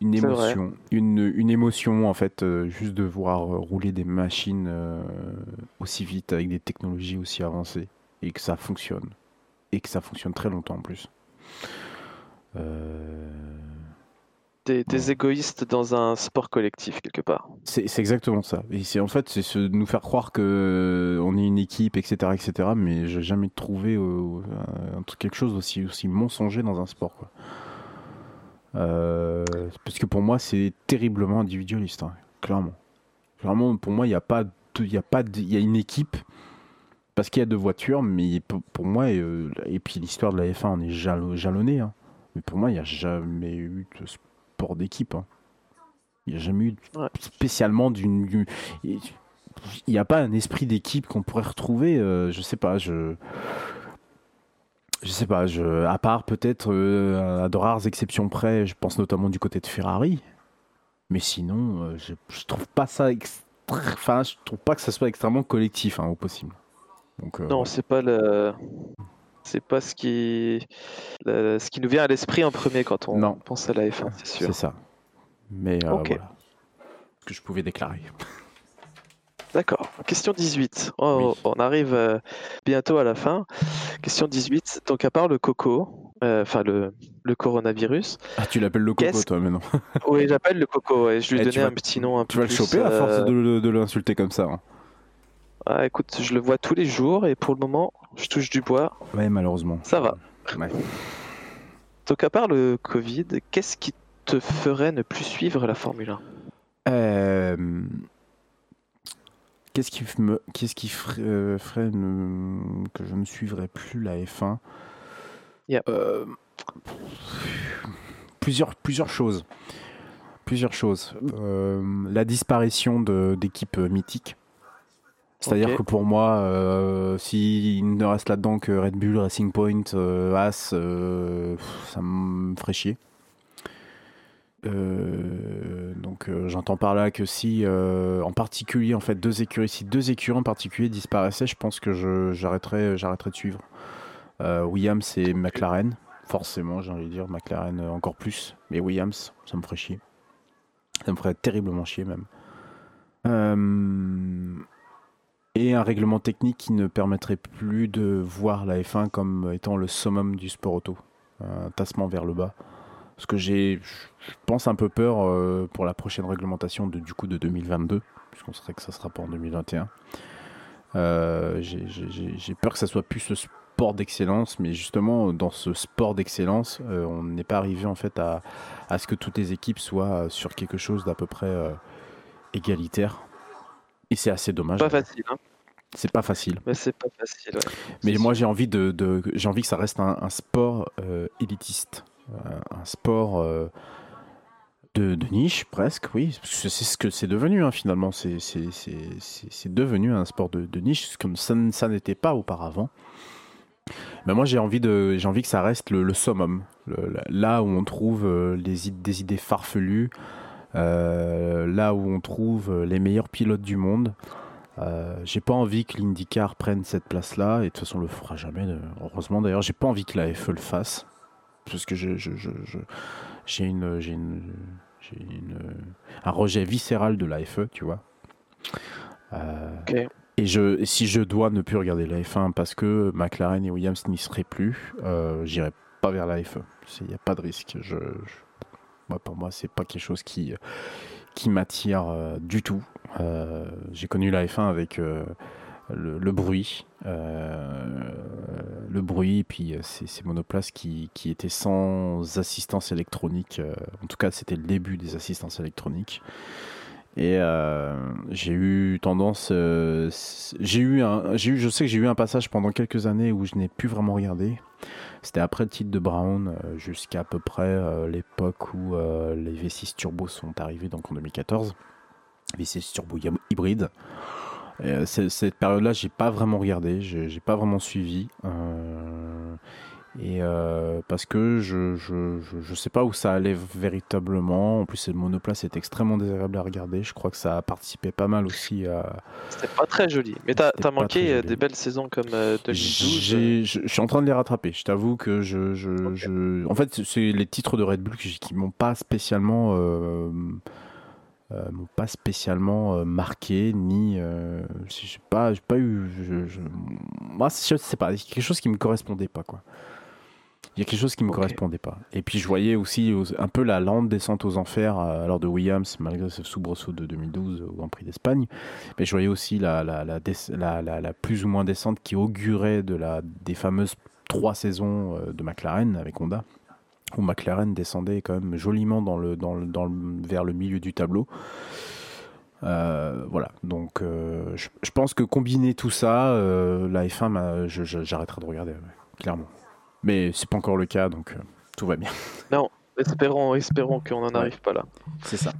émotion, une, une, émotion en fait, juste de voir rouler des machines aussi vite avec des technologies aussi avancées et que ça fonctionne. Et que ça fonctionne très longtemps en plus. Euh... Des, égoïstes dans un sport collectif quelque part. C'est exactement ça. Et c'est en fait c'est nous faire croire que euh, on est une équipe, etc., etc. Mais j'ai jamais trouvé euh, quelque chose aussi aussi mensonger dans un sport. Quoi. Euh, parce que pour moi c'est terriblement individualiste, hein, clairement. Clairement pour moi il n'y a pas il a pas il y a une équipe parce qu'il y a deux voitures, mais pour, moi, euh, et, puis l'histoire de la F1 on est jalonné, hein. mais pour moi, il n'y a jamais eu de sport d'équipe. Hein. Il n'y a jamais eu spécialement d'une. Il n'y a pas un esprit d'équipe qu'on pourrait retrouver, euh, je sais pas, je. Je sais pas, je, à part peut-être euh, à de rares exceptions près, je pense notamment du côté de Ferrari. Mais sinon, je, je, trouve pas ça enfin, je trouve pas que ça soit extrêmement collectif hein, au possible. Euh, non, c'est pas le. C'est pas ce qui, ce qui nous vient à l'esprit en premier quand on pense à la F1, c'est sûr. C'est ça. Mais euh, voilà. Ce que je pouvais déclarer. D'accord. Question 18. On arrive euh, bientôt à la fin. Question 18. Donc, à part le coco, enfin le, le, coronavirus. Ah, tu l'appelles le coco, toi, maintenant Oui, j'appelle le coco. Ouais. Je lui ai eh, donné un petit nom un tu vas le choper à force de, l'insulter comme ça. Hein. Ah, écoute, je le vois tous les jours et pour le moment, je touche du bois. Ouais, malheureusement. Ça va. Donc, à part le Covid, qu'est-ce qui te ferait ne plus suivre la Formule 1 euh, Qu'est-ce qui, me... qu'est-ce qui ferait, euh, que je ne suivrais plus la F1 euh, plusieurs, plusieurs choses. Plusieurs choses. la disparition d'équipes mythiques. C'est-à-dire que pour moi, euh, s'il ne reste là-dedans que Red Bull, Racing Point, euh, As, euh, ça me ferait chier. donc j'entends par là que si, en particulier, en fait, deux écuries, si deux écuries en particulier disparaissaient, je pense que j'arrêterais, j'arrêterais de suivre. Williams et McLaren, forcément, j'ai envie de dire McLaren encore plus, mais Williams, ça me ferait chier. Ça me ferait terriblement chier même et un règlement technique qui ne permettrait plus de voir la F1 comme étant le summum du sport auto, un tassement vers le bas. Parce que j'ai, je pense, un peu peur euh, pour la prochaine réglementation de, du coup de 2022, puisqu'on serait que ça sera pas en 2021. Euh, j'ai peur que ça soit plus ce sport d'excellence, mais justement dans ce sport d'excellence, euh, on n'est pas arrivé en fait à, ce que toutes les équipes soient sur quelque chose d'à peu près égalitaire. Et c'est assez dommage. Pas facile. Hein. C'est pas facile. Mais c'est pas facile. Mais moi j'ai envie de, de j'ai envie que ça reste un, sport euh, élitiste, euh, un sport euh, de, de, niche presque, oui. C'est ce que c'est devenu hein, finalement. C'est devenu un sport de, de niche comme ça, ça n'était pas auparavant. Mais moi j'ai envie de j'ai envie que ça reste le, summum, là où on trouve les, des idées farfelues. Euh, là où on trouve les meilleurs pilotes du monde. Euh, j'ai pas envie que l'IndyCar prenne cette place-là, et de toute façon, on le fera jamais. Heureusement d'ailleurs, j'ai pas envie que la FE le fasse. parce que je, je, je, j'ai une, j'ai une, j'ai une, un rejet viscéral de la FE, tu vois. Euh, et je, si je dois ne plus regarder la F1 parce que McLaren et Williams n'y seraient plus, euh, j'irai pas vers la FE. Il n'y a pas de risque. Je, moi, pour moi, c'est pas quelque chose qui, qui m'attire euh, du tout. Euh, j'ai connu la F1 avec le, le, bruit, le bruit, puis ces, ces monoplaces qui, qui, étaient sans assistance électronique. en tout cas, c'était le début des assistances électroniques. Et euh, j'ai eu tendance, euh, j'ai eu un, j'ai eu, je sais que j'ai eu un passage pendant quelques années où je n'ai plus vraiment regardé. C'était après le titre de Brown, euh, jusqu'à à peu près l'époque où les V6 Turbo sont arrivés, donc en 2014, V6 Turbo hybride. cette période-là, j'ai pas vraiment regardé, j'ai pas vraiment suivi. Et euh, parce que je, je, je, sais pas où ça allait véritablement. En plus, le monoplace est extrêmement désagréable à regarder. Je crois que ça a participé pas mal aussi à. C'était pas très joli. Mais t'as as manqué euh, des belles saisons comme 2012. Euh, je suis en train de les rattraper. Je t'avoue que je. je, je... En fait, c'est les titres de Red Bull qui, m'ont pas spécialement. m'ont pas spécialement marqué ni euh, j'ai pas j'ai pas eu je, moi je sais pas quelque chose qui me correspondait pas quoi il y a quelque chose qui me correspondait pas. Et puis je voyais aussi un peu la lente descente aux enfers à l'heure de Williams, malgré ce soubresaut de 2012 au Grand Prix d'Espagne. Mais je voyais aussi la, la, la, la, plus ou moins descente qui augurait de la, des fameuses trois saisons euh, de McLaren avec Honda, où McLaren descendait quand même joliment dans le, dans le, dans le, vers le milieu du tableau. Euh, voilà, donc euh, je, pense que combiner tout ça, la F1, j'arrêterai de regarder, clairement. Mais c'est pas encore le cas, donc euh, tout va bien. Non, espérons, espérons qu'on n'en arrive pas là. C'est ça.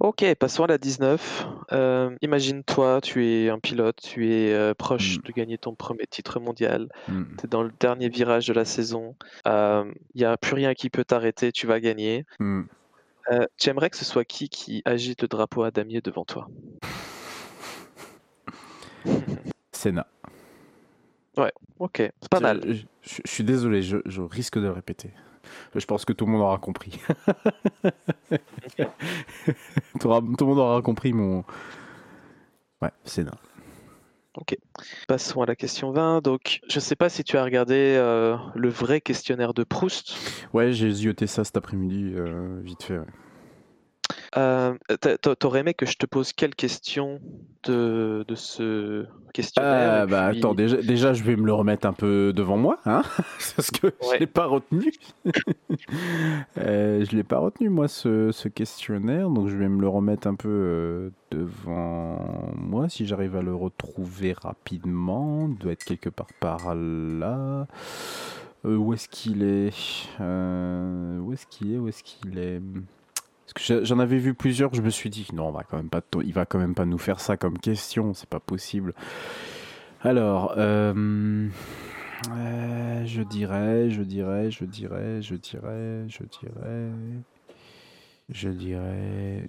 Ok, passons à la 19. Euh, imagine-toi, tu es un pilote, tu es euh, proche mm. de gagner ton premier titre mondial, mm. tu es dans le dernier virage de la saison, il n'y a plus rien qui peut t'arrêter, tu vas gagner. Mm. tu aimerais que ce soit qui qui agite le drapeau à damier devant toi? Senna. Ouais, ok, c'est pas mal. Je, suis désolé, je, risque de le répéter. Je pense que tout le monde aura compris. tout, le monde aura compris mon. Ouais, c'est non. Ok. Passons à la question 20. Donc, je sais pas si tu as regardé euh, le vrai questionnaire de Proust. Ouais, j'ai zioté ça cet après-midi, euh, vite fait. Euh, T'aurais aimé que je te pose quelles questions de, de ce questionnaire euh, bah, Attends, déjà, déjà, je vais me le remettre un peu devant moi, hein parce que je ne l'ai pas retenu. euh, je l'ai pas retenu, moi, ce, ce, questionnaire, donc je vais me le remettre un peu euh, devant moi, si j'arrive à le retrouver rapidement. Il doit être quelque part par là. Où est-ce qu'il est, Où est-ce qu'il est? Où est-ce qu'il est? Parce que j'en avais vu plusieurs, je me suis dit non, on va quand même pas, il va quand même pas nous faire ça comme question, c'est pas possible. Alors, euh, euh, je dirais, je dirais, je dirais, je dirais, je dirais, je dirais.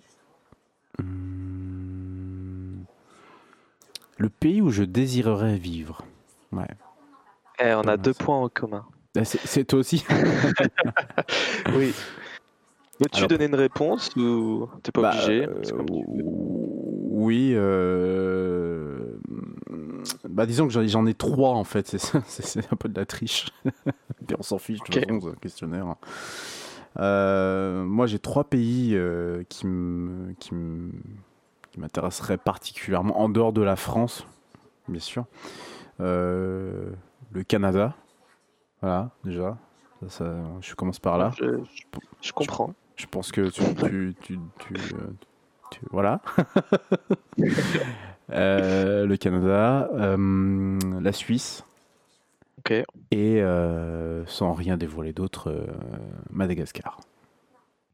Hmm, le pays où je désirerais vivre. Ouais. Eh, on a deux points en commun. Ah, c'est toi aussi Oui. Veux-tu donner une réponse ou t'es pas bah, obligé euh, Oui. Euh... Bah, disons que j'en ai trois en fait, c'est un peu de la triche. Et on s'en fiche de toute façon, un questionnaire. Euh, moi j'ai trois pays euh, qui m'intéresseraient particulièrement en dehors de la France, bien sûr. le Canada, voilà déjà. Ça, je commence par là. je comprends. Je pense que tu. tu, tu, tu, voilà. euh, le Canada, euh, la Suisse. Ok. Et euh, sans rien dévoiler d'autre, euh, Madagascar.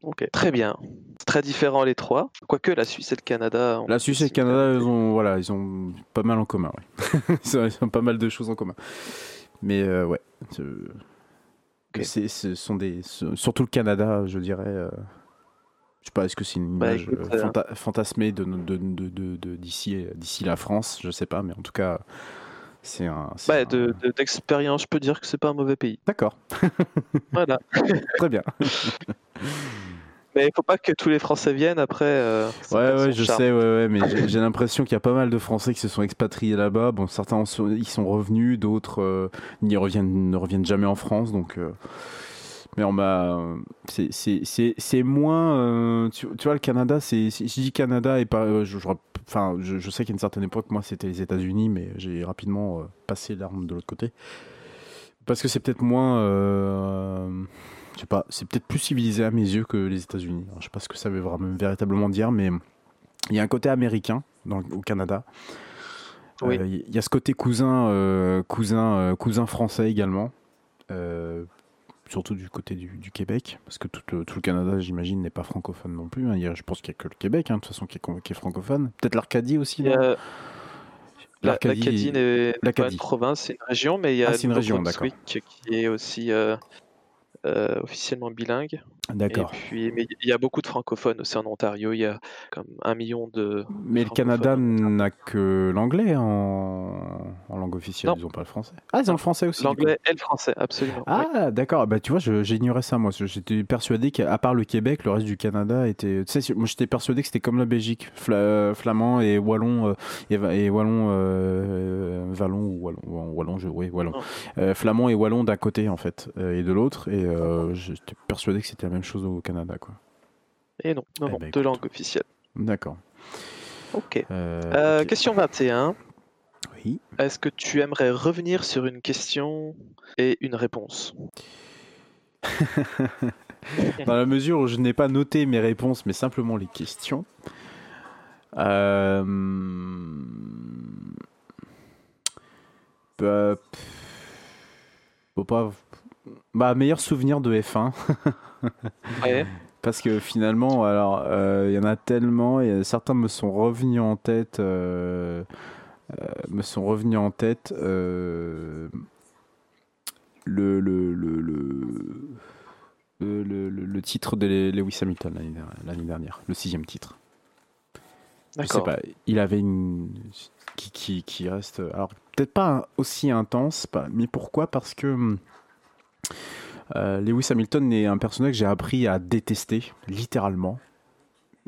Ok, très bien. Très différents les trois. Quoique la Suisse et le Canada. La Suisse et le Canada, ils ont, voilà, ils ont pas mal en commun. Ouais. ils, ont, pas mal de choses en commun. Mais ouais. Ce sont des, surtout le Canada, je dirais. Euh, je sais pas, est-ce que c'est une bah, image euh, fantasmée de, de, de, d'ici, d'ici la France Je sais pas, mais en tout cas, C'est un. Bah, d'expérience, je peux dire que c'est pas un mauvais pays. D'accord. voilà. Très bien. Mais il faut pas que tous les Français viennent après. Euh, ouais, ouais, je sais, ouais, ouais, mais j'ai l'impression qu'il y a pas mal de Français qui se sont expatriés là-bas. Bon, certains ils sont revenus, d'autres euh, n'y reviennent, ne reviennent jamais en France, donc. Euh, mais on m'a. C'est moins. Tu, tu, vois, le Canada, c'est. Je dis Canada et pas. Je, enfin, je, je sais qu'à une certaine époque, moi, c'était les États-Unis, mais j'ai rapidement passé l'arme de l'autre côté. Parce que c'est peut-être moins je sais pas, c'est peut-être plus civilisé à mes yeux que les États-Unis. Je sais pas ce que ça veut vraiment véritablement dire, mais il y a un côté américain dans, au Canada. Oui. Euh, il y a ce côté cousin, euh, cousin, euh, cousin français également, surtout du côté du, Québec, parce que tout, tout le Canada, j'imagine, n'est pas francophone non plus. Hein. je pense qu'il n'y a que le Québec, hein, de toute façon, qui est, qui est francophone. Peut-être l'Arcadie aussi. L'Arcadie n'est pas une province, c'est une région, mais il y a ah, une région, qui est aussi euh, officiellement bilingue. D'accord. Et puis, mais il y a beaucoup de francophones aussi en Ontario. Il y a comme un million de. Mais le Canada n'a que l'anglais en... en... langue officielle. Ils n'ont pas le français. Ah, ils ont le français aussi. L'anglais et le français, absolument. Ah, d'accord. Bah, tu vois, j'ignorais ça, moi. J'étais persuadé qu'à part le Québec, le reste du Canada était. Tu sais, moi, j'étais persuadé que c'était comme la Belgique. flamand et wallon. Euh, et, wallon. Euh, wallon ou wallon. Wallon, je... oui, wallon. flamand et wallon d'un côté, en fait. et de l'autre. Et j'étais persuadé que c'était la même chose au Canada, quoi. Et non, non, eh ben, deux langues officielles. D'accord. Ok. Euh, euh, question 21. Oui. Est-ce que tu aimerais revenir sur une question et une réponse? Dans la mesure où je n'ai pas noté mes réponses, mais simplement les questions. Euh... Bah, pas bah, meilleur souvenir de F1. Parce que finalement, alors, il euh, y en a tellement, et certains me sont revenus en tête. Euh, euh, me sont revenus en tête. le, le, le, le, le, titre de Lewis Hamilton l'année dernière, le sixième titre. Je sais pas, il avait une. Qui, qui, qui reste. Alors, peut-être pas aussi intense, mais pourquoi? Parce que hum, euh, Lewis Hamilton est un personnage que j'ai appris à détester, littéralement,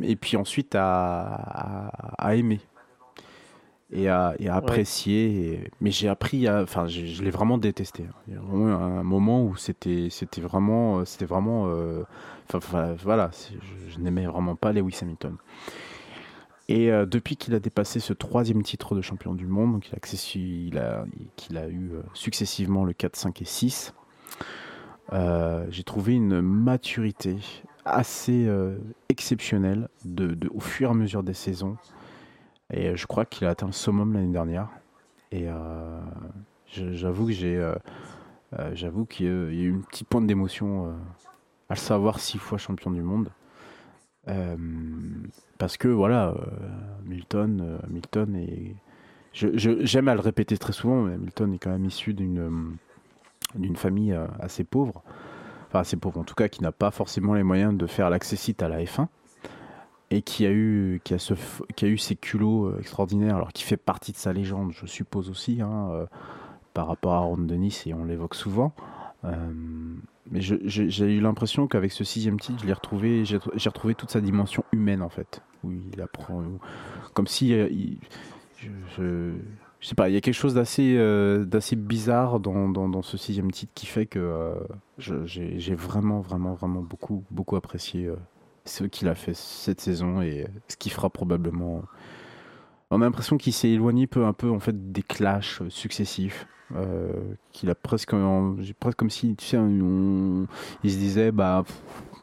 et puis ensuite à, aimer et à, apprécier. mais j'ai appris à. Enfin, je, l'ai vraiment détesté. Il y a vraiment un moment où c'était vraiment. C'était vraiment. Euh, enfin, voilà, je, n'aimais vraiment pas Lewis Hamilton. Et euh, depuis qu'il a dépassé ce troisième titre de champion du monde, qu'il a, a, a eu successivement le 4, 5 et 6, euh, j'ai trouvé une maturité assez euh, exceptionnelle au fur et à mesure des saisons. Et euh, je crois qu'il a atteint le summum l'année dernière. Et j'avoue que j'ai, j'avoue qu'il y a eu un petit point d'émotion à le savoir six fois champion du monde. parce que voilà, Milton, Milton est, j'aime à le répéter très souvent, mais Milton est quand même issu d'une d'une famille euh, assez pauvre, enfin assez pauvre en tout cas, qui n'a pas forcément les moyens de faire l'accessite à la F1 et qui a eu qui a, ce, qui a eu ses culots euh, extraordinaires, alors qui fait partie de sa légende, je suppose aussi, hein, euh, par rapport à Ron Denis et on l'évoque souvent. mais j'ai eu l'impression qu'avec ce sixième titre, j'ai retrouvé, j'ai retrouvé toute sa dimension humaine en fait, où il apprend, comme si je, je sais pas, il y a quelque chose d'assez euh, d'assez bizarre dans, dans, ce sixième titre qui fait que euh, j'ai vraiment, vraiment, vraiment beaucoup, beaucoup apprécié euh, ce qu'il a fait cette saison et ce qu'il fera probablement. On a l'impression qu'il s'est éloigné peu un peu en fait des clashs successifs. qu'il a presque, presque comme si tu il se disait bah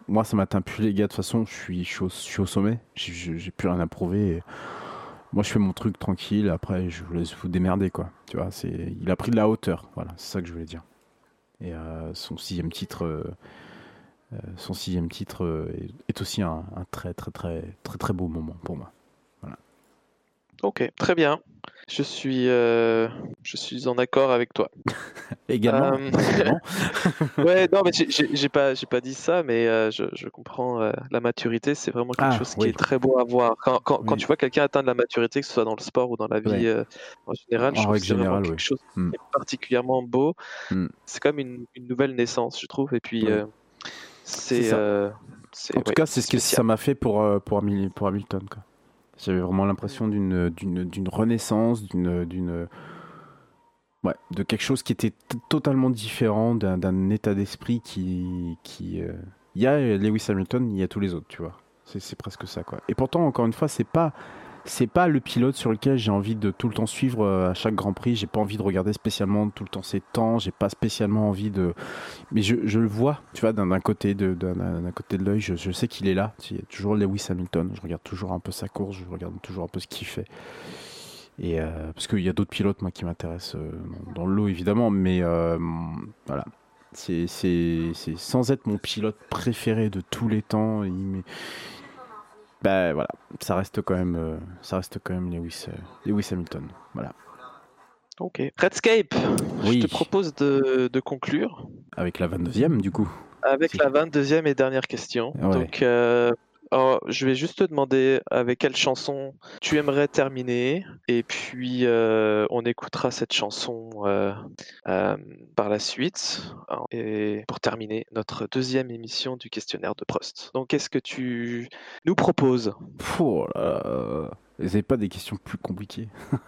moi ça m'atteint plus les gars de toute façon je suis, je suis, au, sommet j'ai plus rien à prouver moi je fais mon truc tranquille, après je vous laisse vous démerder quoi. Tu vois, c'est, il a pris de la hauteur, voilà, c'est ça que je voulais dire. Et euh, son sixième titre, euh, euh, son sixième titre est, aussi un, très très très très très beau moment pour moi. Voilà. Ok, très bien. Je suis, euh, je suis en accord avec toi. Également. Euh. Ouais, non, mais j'ai- pas, j'ai pas dit ça, mais euh, je, je comprends euh, la maturité, c'est vraiment quelque Ah, chose qui est très beau à voir. Quand, quand, quand Oui. tu vois quelqu'un atteindre la maturité, que ce soit dans le sport ou dans la vie Ouais. en général, je trouve que c'est vraiment quelque oui. chose Mm. qui est particulièrement beau. Mm. C'est comme une, une nouvelle naissance, je trouve, et puis Ouais. C'est En tout ouais, cas, c'est ce que ça m'a fait pour, pour, Hamil- pour Hamilton. quoi. J'avais vraiment l'impression d'une, d'une, d'une renaissance, d'une, d'une, ouais, de quelque chose qui était totalement différent, d'un, d'un état d'esprit qui. qui euh, Il y a Lewis Hamilton, il y a tous les autres, tu vois. C'est, c'est presque ça, quoi. Et pourtant, encore une fois, c'est pas. C'est pas le pilote sur lequel j'ai envie de tout le temps suivre euh, à chaque Grand Prix. J'ai pas envie de regarder spécialement tout le temps ses temps. J'ai pas spécialement envie de, mais je, le vois, tu vois, d'un côté de d'un côté de l'œil, je, sais qu'il est là. Il y a toujours Lewis Hamilton. Je regarde toujours un peu sa course, je regarde toujours un peu ce qu'il fait. Et euh, parce qu'il y a d'autres pilotes moi qui m'intéressent euh, dans, dans le évidemment, mais voilà. C'est sans être mon pilote préféré de tous les temps. Ben voilà, ça reste quand même euh, ça reste quand même Lewis euh, Lewis Hamilton. Voilà. Ok. Redscape, Oui. je te propose de, de conclure Avec la 22e du coup. avec la 22e et dernière question. Ouais. Donc, euh, alors, je vais juste te demander avec quelle chanson tu aimerais terminer, et puis euh, on écoutera cette chanson euh, euh, par la suite, hein, et pour terminer notre deuxième émission du questionnaire de Prost. Donc, qu'est-ce que tu nous proposes? Oh là là. Vous n'avez pas des questions plus compliquées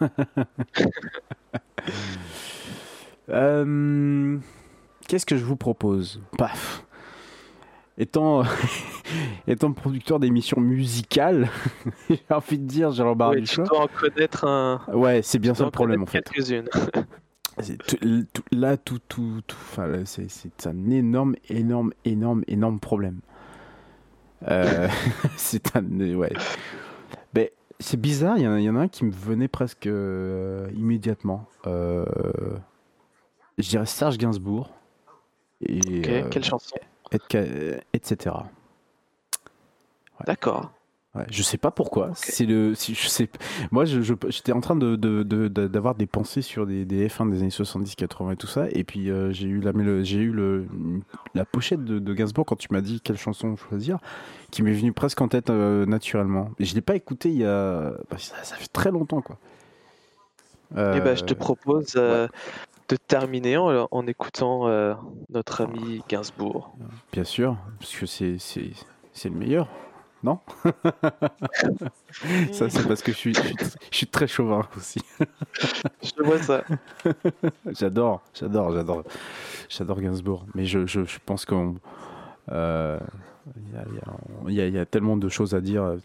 Qu'est-ce que je vous propose? Paf. Étant, étant producteur d'émissions musicales, j'ai envie de dire, j'ai l'embarras du Tu choix. dois en connaître un. Ouais, c'est bien tu ça le problème en fait. Quelques-unes. Là, tout, tout, tout, c'est, un énorme, énorme, énorme, énorme problème. Euh, c'est un, ouais. Ben, c'est bizarre. Il y, en a- il y en a un qui me venait presque euh, immédiatement. Euh, je dirais Serge Gainsbourg. Et, Ok, euh, quelle chanson? Et- et- etc. D'accord. Ouais, je sais pas pourquoi. C'est le, si, je sais, moi, je, je- j'étais en train de, de- de- de- d'avoir des pensées sur des, des F1 des années 70, 80 et tout ça, et puis euh, j'ai eu la, j'ai eu le, la pochette de, de Gainsbourg quand tu m'as dit quelle chanson choisir, qui m'est venue presque en tête euh, naturellement. Et je l'ai pas écouté il y a, bah, ça, ça fait très longtemps quoi. Eh ben, je te Euh, propose euh, de terminer en, en écoutant euh, notre ami Gainsbourg. Bien sûr, parce que c'est, c'est, c'est le meilleur. Non? Ça, c'est parce que je suis, je suis, je suis très chauvin aussi. Je vois ça. J'adore, j'adore, j'adore, j'adore Gainsbourg. Mais je, je, je pense qu'on, euh, il y, y a- y a tellement de choses à dire euh,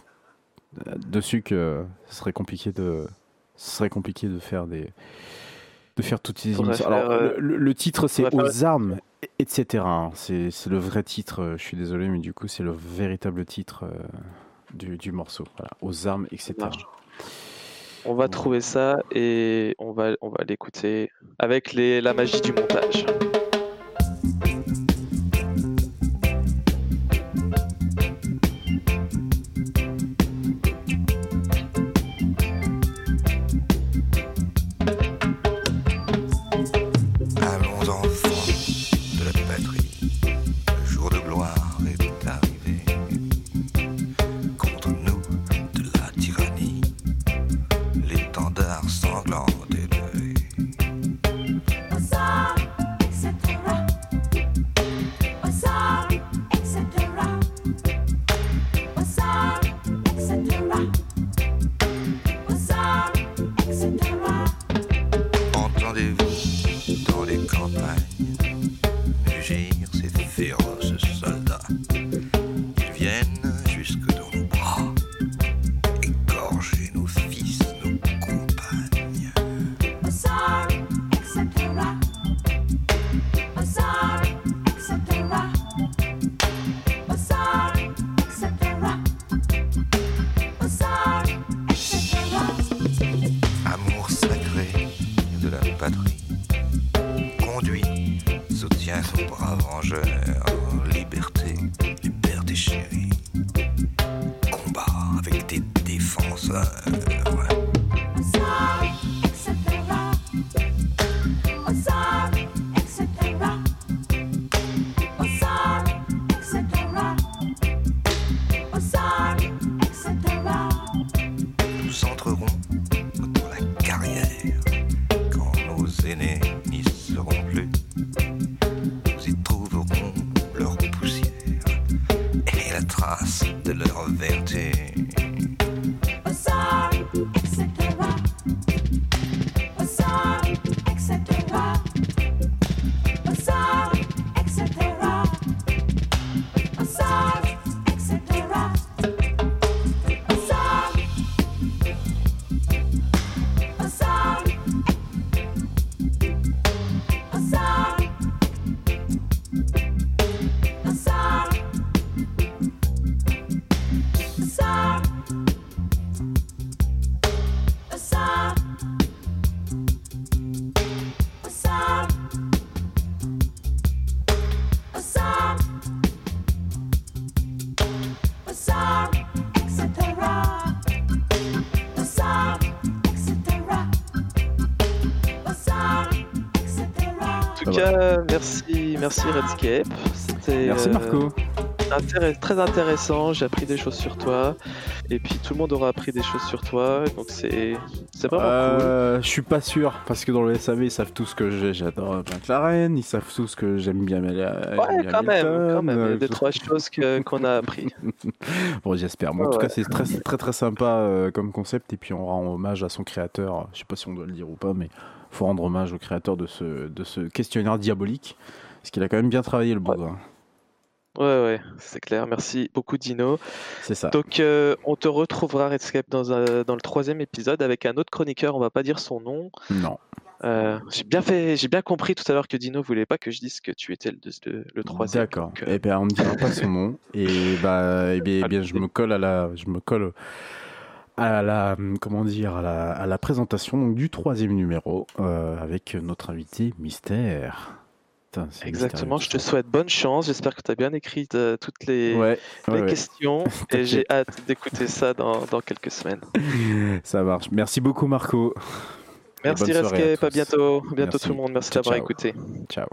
dessus que ce serait compliqué de, ce serait compliqué de faire des, de faire toutes ces émissions. Alors, euh, le, titre c'est aux armes, etc. hein. C'est, c'est le vrai titre. euh, Je suis désolé, mais du coup c'est le véritable titre euh, du, du morceau. Voilà, aux armes, etc. On va trouver ça et on va, on va l'écouter avec les, la magie du montage. Mugir ces féroces soldats tout Ah, cas, merci, merci Redscape. C'était Merci euh, Marco. intéress- très intéressant. J'ai appris des choses sur toi. Et puis tout le monde aura appris des choses sur toi. Donc c'est c'est vraiment cool. Euh, je suis pas sûr parce que dans le SAV ils savent tous que j'ai- j'adore McLaren, ils savent tous que j'aime bien Ouais, bien quand même, quand même. Il y a euh, deux, trois choses que- qu'on a appris. Bon, j'espère. En Ouais, tout cas, c'est très, très très sympa comme concept et puis on rend hommage à son créateur. Je sais pas si on doit le dire ou pas, mais faut rendre hommage au créateur de ce de ce questionnaire diabolique parce qu'il a quand même bien travaillé le bourrin. Ouais, ouais, c'est clair. Merci beaucoup, Dino. C'est ça. Donc, euh, on te retrouvera, Redscape, dans, un- dans le troisième épisode avec un autre chroniqueur. On va pas dire son nom. Non. Euh, j'ai bien fait, j'ai bien compris tout à l'heure que Dino voulait pas que je dise que tu étais le, le, le troisième. D'accord. donc, euh, Eh bien, on ne dira pas son nom. Et bah, eh bien, eh bien, je me colle à la, je me colle à la, comment dire, à la, à la présentation donc, du troisième numéro euh, avec notre invité mystère. Putain, Exactement. Je te souhaite bonne chance. J'espère que tu as bien écrit euh, toutes les. Ouais. les ouais, ouais. questions et j'ai hâte d'écouter ça dans, dans quelques semaines. Ça marche. Merci beaucoup, Marco. Merci soirée à bientôt. À bientôt Merci. tout le monde. Merci d'avoir écouté. Ciao.